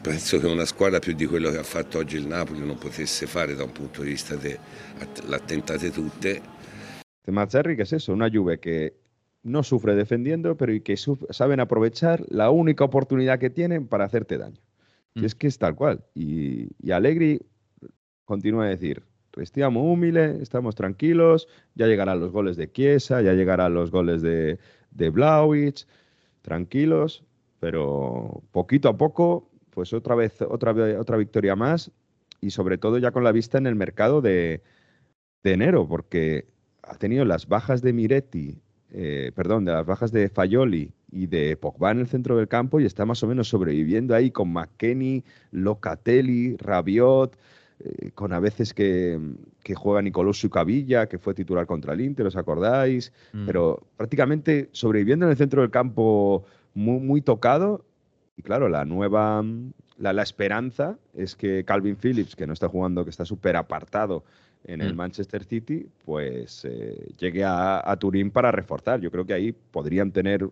Penso che una squadra più di quello che ha fatto oggi il Napoli non potesse fare da un punto di vista de l'attentate tutte. Mazzarri, ¿qué es eso? Una Juve que no sufre defendiendo, pero y que saben aprovechar la única oportunidad que tienen para hacerte daño. Mm. Y es que es tal cual. Y, y Allegri continúa a decir, Restiamo humile, estamos tranquilos, ya llegarán los goles de Chiesa, ya llegarán los goles de, de Blauwich, tranquilos, pero poquito a poco, pues otra vez, otra, otra victoria más y sobre todo ya con la vista en el mercado de, de enero, porque ha tenido las bajas de Miretti, eh, perdón, de las bajas de Fayoli y de Pogba en el centro del campo y está más o menos sobreviviendo ahí con McKenny, Locatelli, Rabiot, eh, con a veces que, que juega Nicolás Sucavilla, que fue titular contra el Inter, ¿os acordáis? Mm. Pero prácticamente sobreviviendo en el centro del campo muy, muy tocado. Y claro, la nueva, la, la esperanza es que Calvin Phillips, que no está jugando, que está súper apartado, en el mm. Manchester City, pues eh, llegue a, a, Turín para reforzar. Yo creo que ahí podrían tener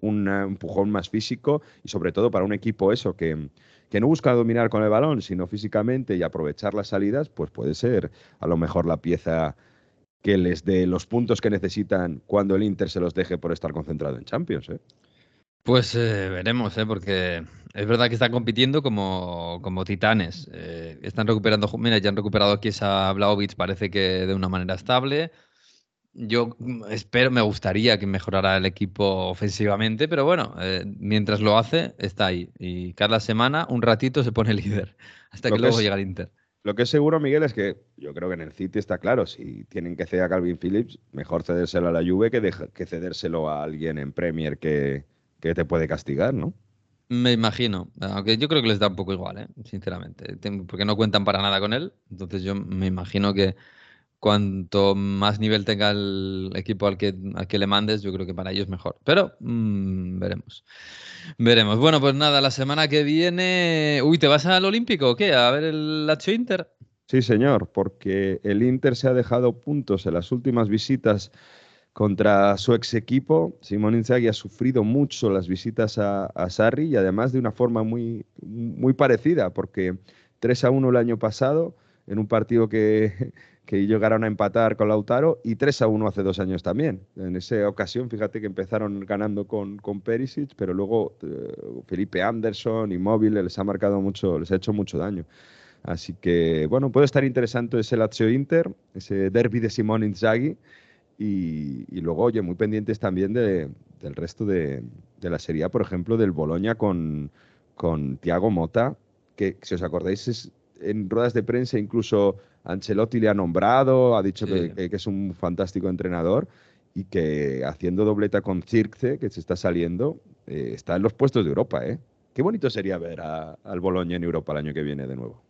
un empujón más físico y sobre todo para un equipo eso que, que no busca dominar con el balón, sino físicamente y aprovechar las salidas, pues puede ser a lo mejor la pieza que les dé los puntos que necesitan cuando el Inter se los deje por estar concentrado en Champions. ¿eh? Pues eh, veremos, ¿eh? porque es verdad que están compitiendo como, como titanes. Eh, están recuperando, mira, ya han recuperado aquí esa Blaovic, parece que de una manera estable. Yo mm, espero, me gustaría que mejorara el equipo ofensivamente, pero bueno, eh, mientras lo hace, está ahí. Y cada semana, un ratito, se pone líder, hasta que, que luego es, llega el Inter. Lo que es seguro, Miguel, es que yo creo que en el City está claro, si tienen que ceder a Calvin Phillips, mejor cedérselo a la Juve que, que cedérselo a alguien en Premier que, que te puede castigar, ¿no? Me imagino, aunque yo creo que les da un poco igual, ¿eh? sinceramente, porque no cuentan para nada con él. Entonces yo me imagino que cuanto más nivel tenga el equipo al que, al que le mandes, yo creo que para ellos mejor. Pero mmm, veremos. Veremos. Bueno, pues nada, la semana que viene... Uy, ¿te vas al Olímpico o qué? ¿A ver el Lazio Inter? Sí, señor, porque el Inter se ha dejado puntos en las últimas visitas contra su ex equipo. Simón Inzaghi ha sufrido mucho las visitas a, Sarri y además de una forma muy, muy parecida, porque 3 a 1 el año pasado, en un partido que, que llegaron a empatar con Lautaro, y 3 a 1 hace dos años también. En esa ocasión, fíjate que empezaron ganando con, con Perisic, pero luego eh, Felipe Anderson y Móvil les ha marcado mucho, les ha hecho mucho daño. Así que, bueno, puede estar interesante ese Lazio Inter, ese derby de Simón Inzaghi y, y, luego, oye, muy pendientes también de, del resto de, de, la serie, por ejemplo, del Boloña con, con Tiago Mota, que si os acordáis, es, en ruedas de prensa incluso Ancelotti le ha nombrado, ha dicho sí. que, que, es un fantástico entrenador y que haciendo dobleta con Circe, que se está saliendo, eh, está en los puestos de Europa. ¿eh? Qué bonito sería ver a, al Boloña en Europa el año que viene de nuevo.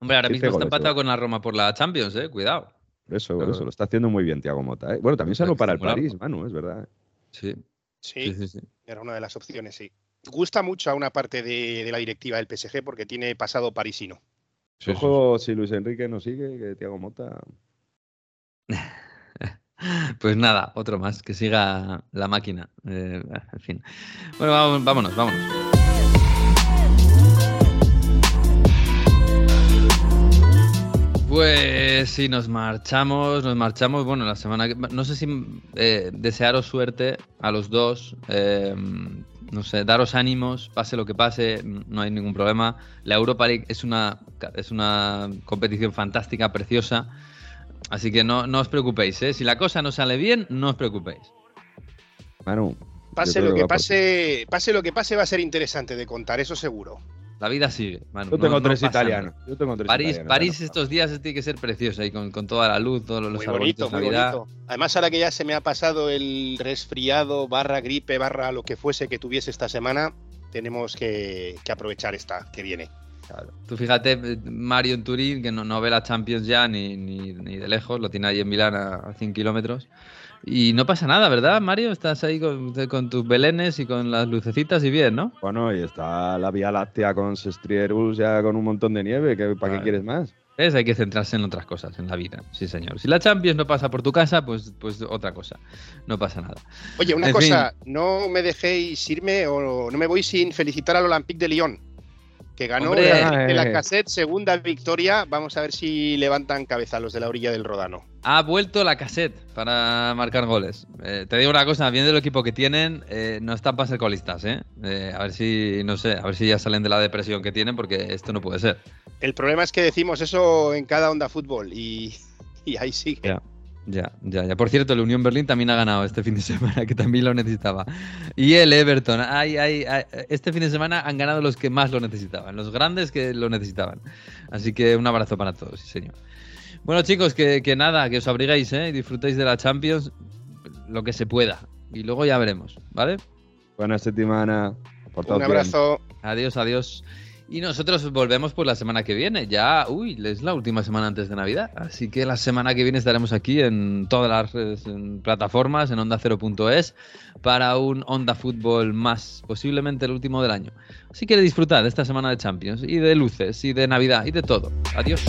Hombre, ahora mismo está empatado con la Roma por la Champions, ¿eh? Cuidado. Por eso, por eso, lo está haciendo muy bien Tiago Mota. ¿eh? Bueno, también salió para el París, Manu, es verdad. Sí. Sí, sí, sí. era una de las opciones, sí. Gusta mucho a una parte de, de la directiva del PSG porque tiene pasado parisino. Sí, Ojo, si Luis Enrique no sigue, que Tiago Mota. Pues nada, otro más, que siga la máquina. Eh, en fin. Bueno, vámonos, vámonos. Pues sí, nos marchamos, nos marchamos. Bueno, la semana que. No sé si eh, desearos suerte a los dos. eh, no sé, daros ánimos, pase lo que pase, no hay ningún problema. La Europa League es una, es una competición fantástica, preciosa. Así que no, no os preocupéis, ¿eh? Si la cosa no sale bien, no os preocupéis. Manu. Pase lo que pase, pase lo que pase, va a ser interesante de contar, eso seguro. La vida sigue. Manu, Yo tengo no- no tres pasa italianos. nada. Yo tengo tres París, italianos, París estos días tiene que ser preciosa y con, con toda la luz, todos los Muy bonito, muy bonito. Además, ahora que ya se me ha pasado el resfriado, barra gripe, barra lo que fuese que tuviese esta semana, tenemos que, que aprovechar esta que viene. Tú fíjate, eh, Mario en Turín, que no, no ve la Champions ya ni, ni, ni de lejos, lo tiene ahí en Milán a, a 100 kilómetros. Y no pasa nada, ¿verdad, Mario? Estás ahí con, con tus belenes y con las lucecitas y bien, ¿no? Bueno, y está la Vía Láctea con Sestrierus ya con un montón de nieve. que- ¿Para Claro. qué quieres más? ¿Ves? Hay que centrarse en otras cosas, en la vida. Sí, señor. Si la Champions no pasa por tu casa, pues, pues otra cosa. No pasa nada. Oye, una En cosa, no me dejéis irme o no me voy sin felicitar al Olympique de Lyon, que ganó Hombre. la, Eh. la cassette, segunda victoria. Vamos a ver si levantan cabeza los de la orilla del Rodano. Ha vuelto la cassette para marcar goles. Eh, te digo una cosa, viendo el equipo que tienen, eh, no están para ser colistas, ¿eh? Eh, A ver si, no sé, a ver si ya salen de la depresión que tienen, porque esto no puede ser. El problema es que decimos eso en cada onda fútbol y, y ahí sigue. Ya, ya, ya. Por cierto, el Unión Berlín también ha ganado este fin de semana, que también lo necesitaba. Y el Everton, ay, ay, ay, este fin de semana han ganado los que más lo necesitaban, los grandes que lo necesitaban. Así que un abrazo para todos, sí, señor. Bueno, chicos, que, que nada, que os abriguéis, ¿eh? Y disfrutéis de la Champions lo que se pueda. Y luego ya veremos, ¿vale? Buena semana. Un bien. abrazo. Adiós, adiós. Y nosotros volvemos pues la semana que viene. Ya, uy, es la última semana antes de Navidad. Así que la semana que viene estaremos aquí en todas las plataformas, en onda0.es, para un Onda Fútbol más, posiblemente el último del año. Así que disfrutad de esta semana de Champions y de luces y de Navidad y de todo. Adiós.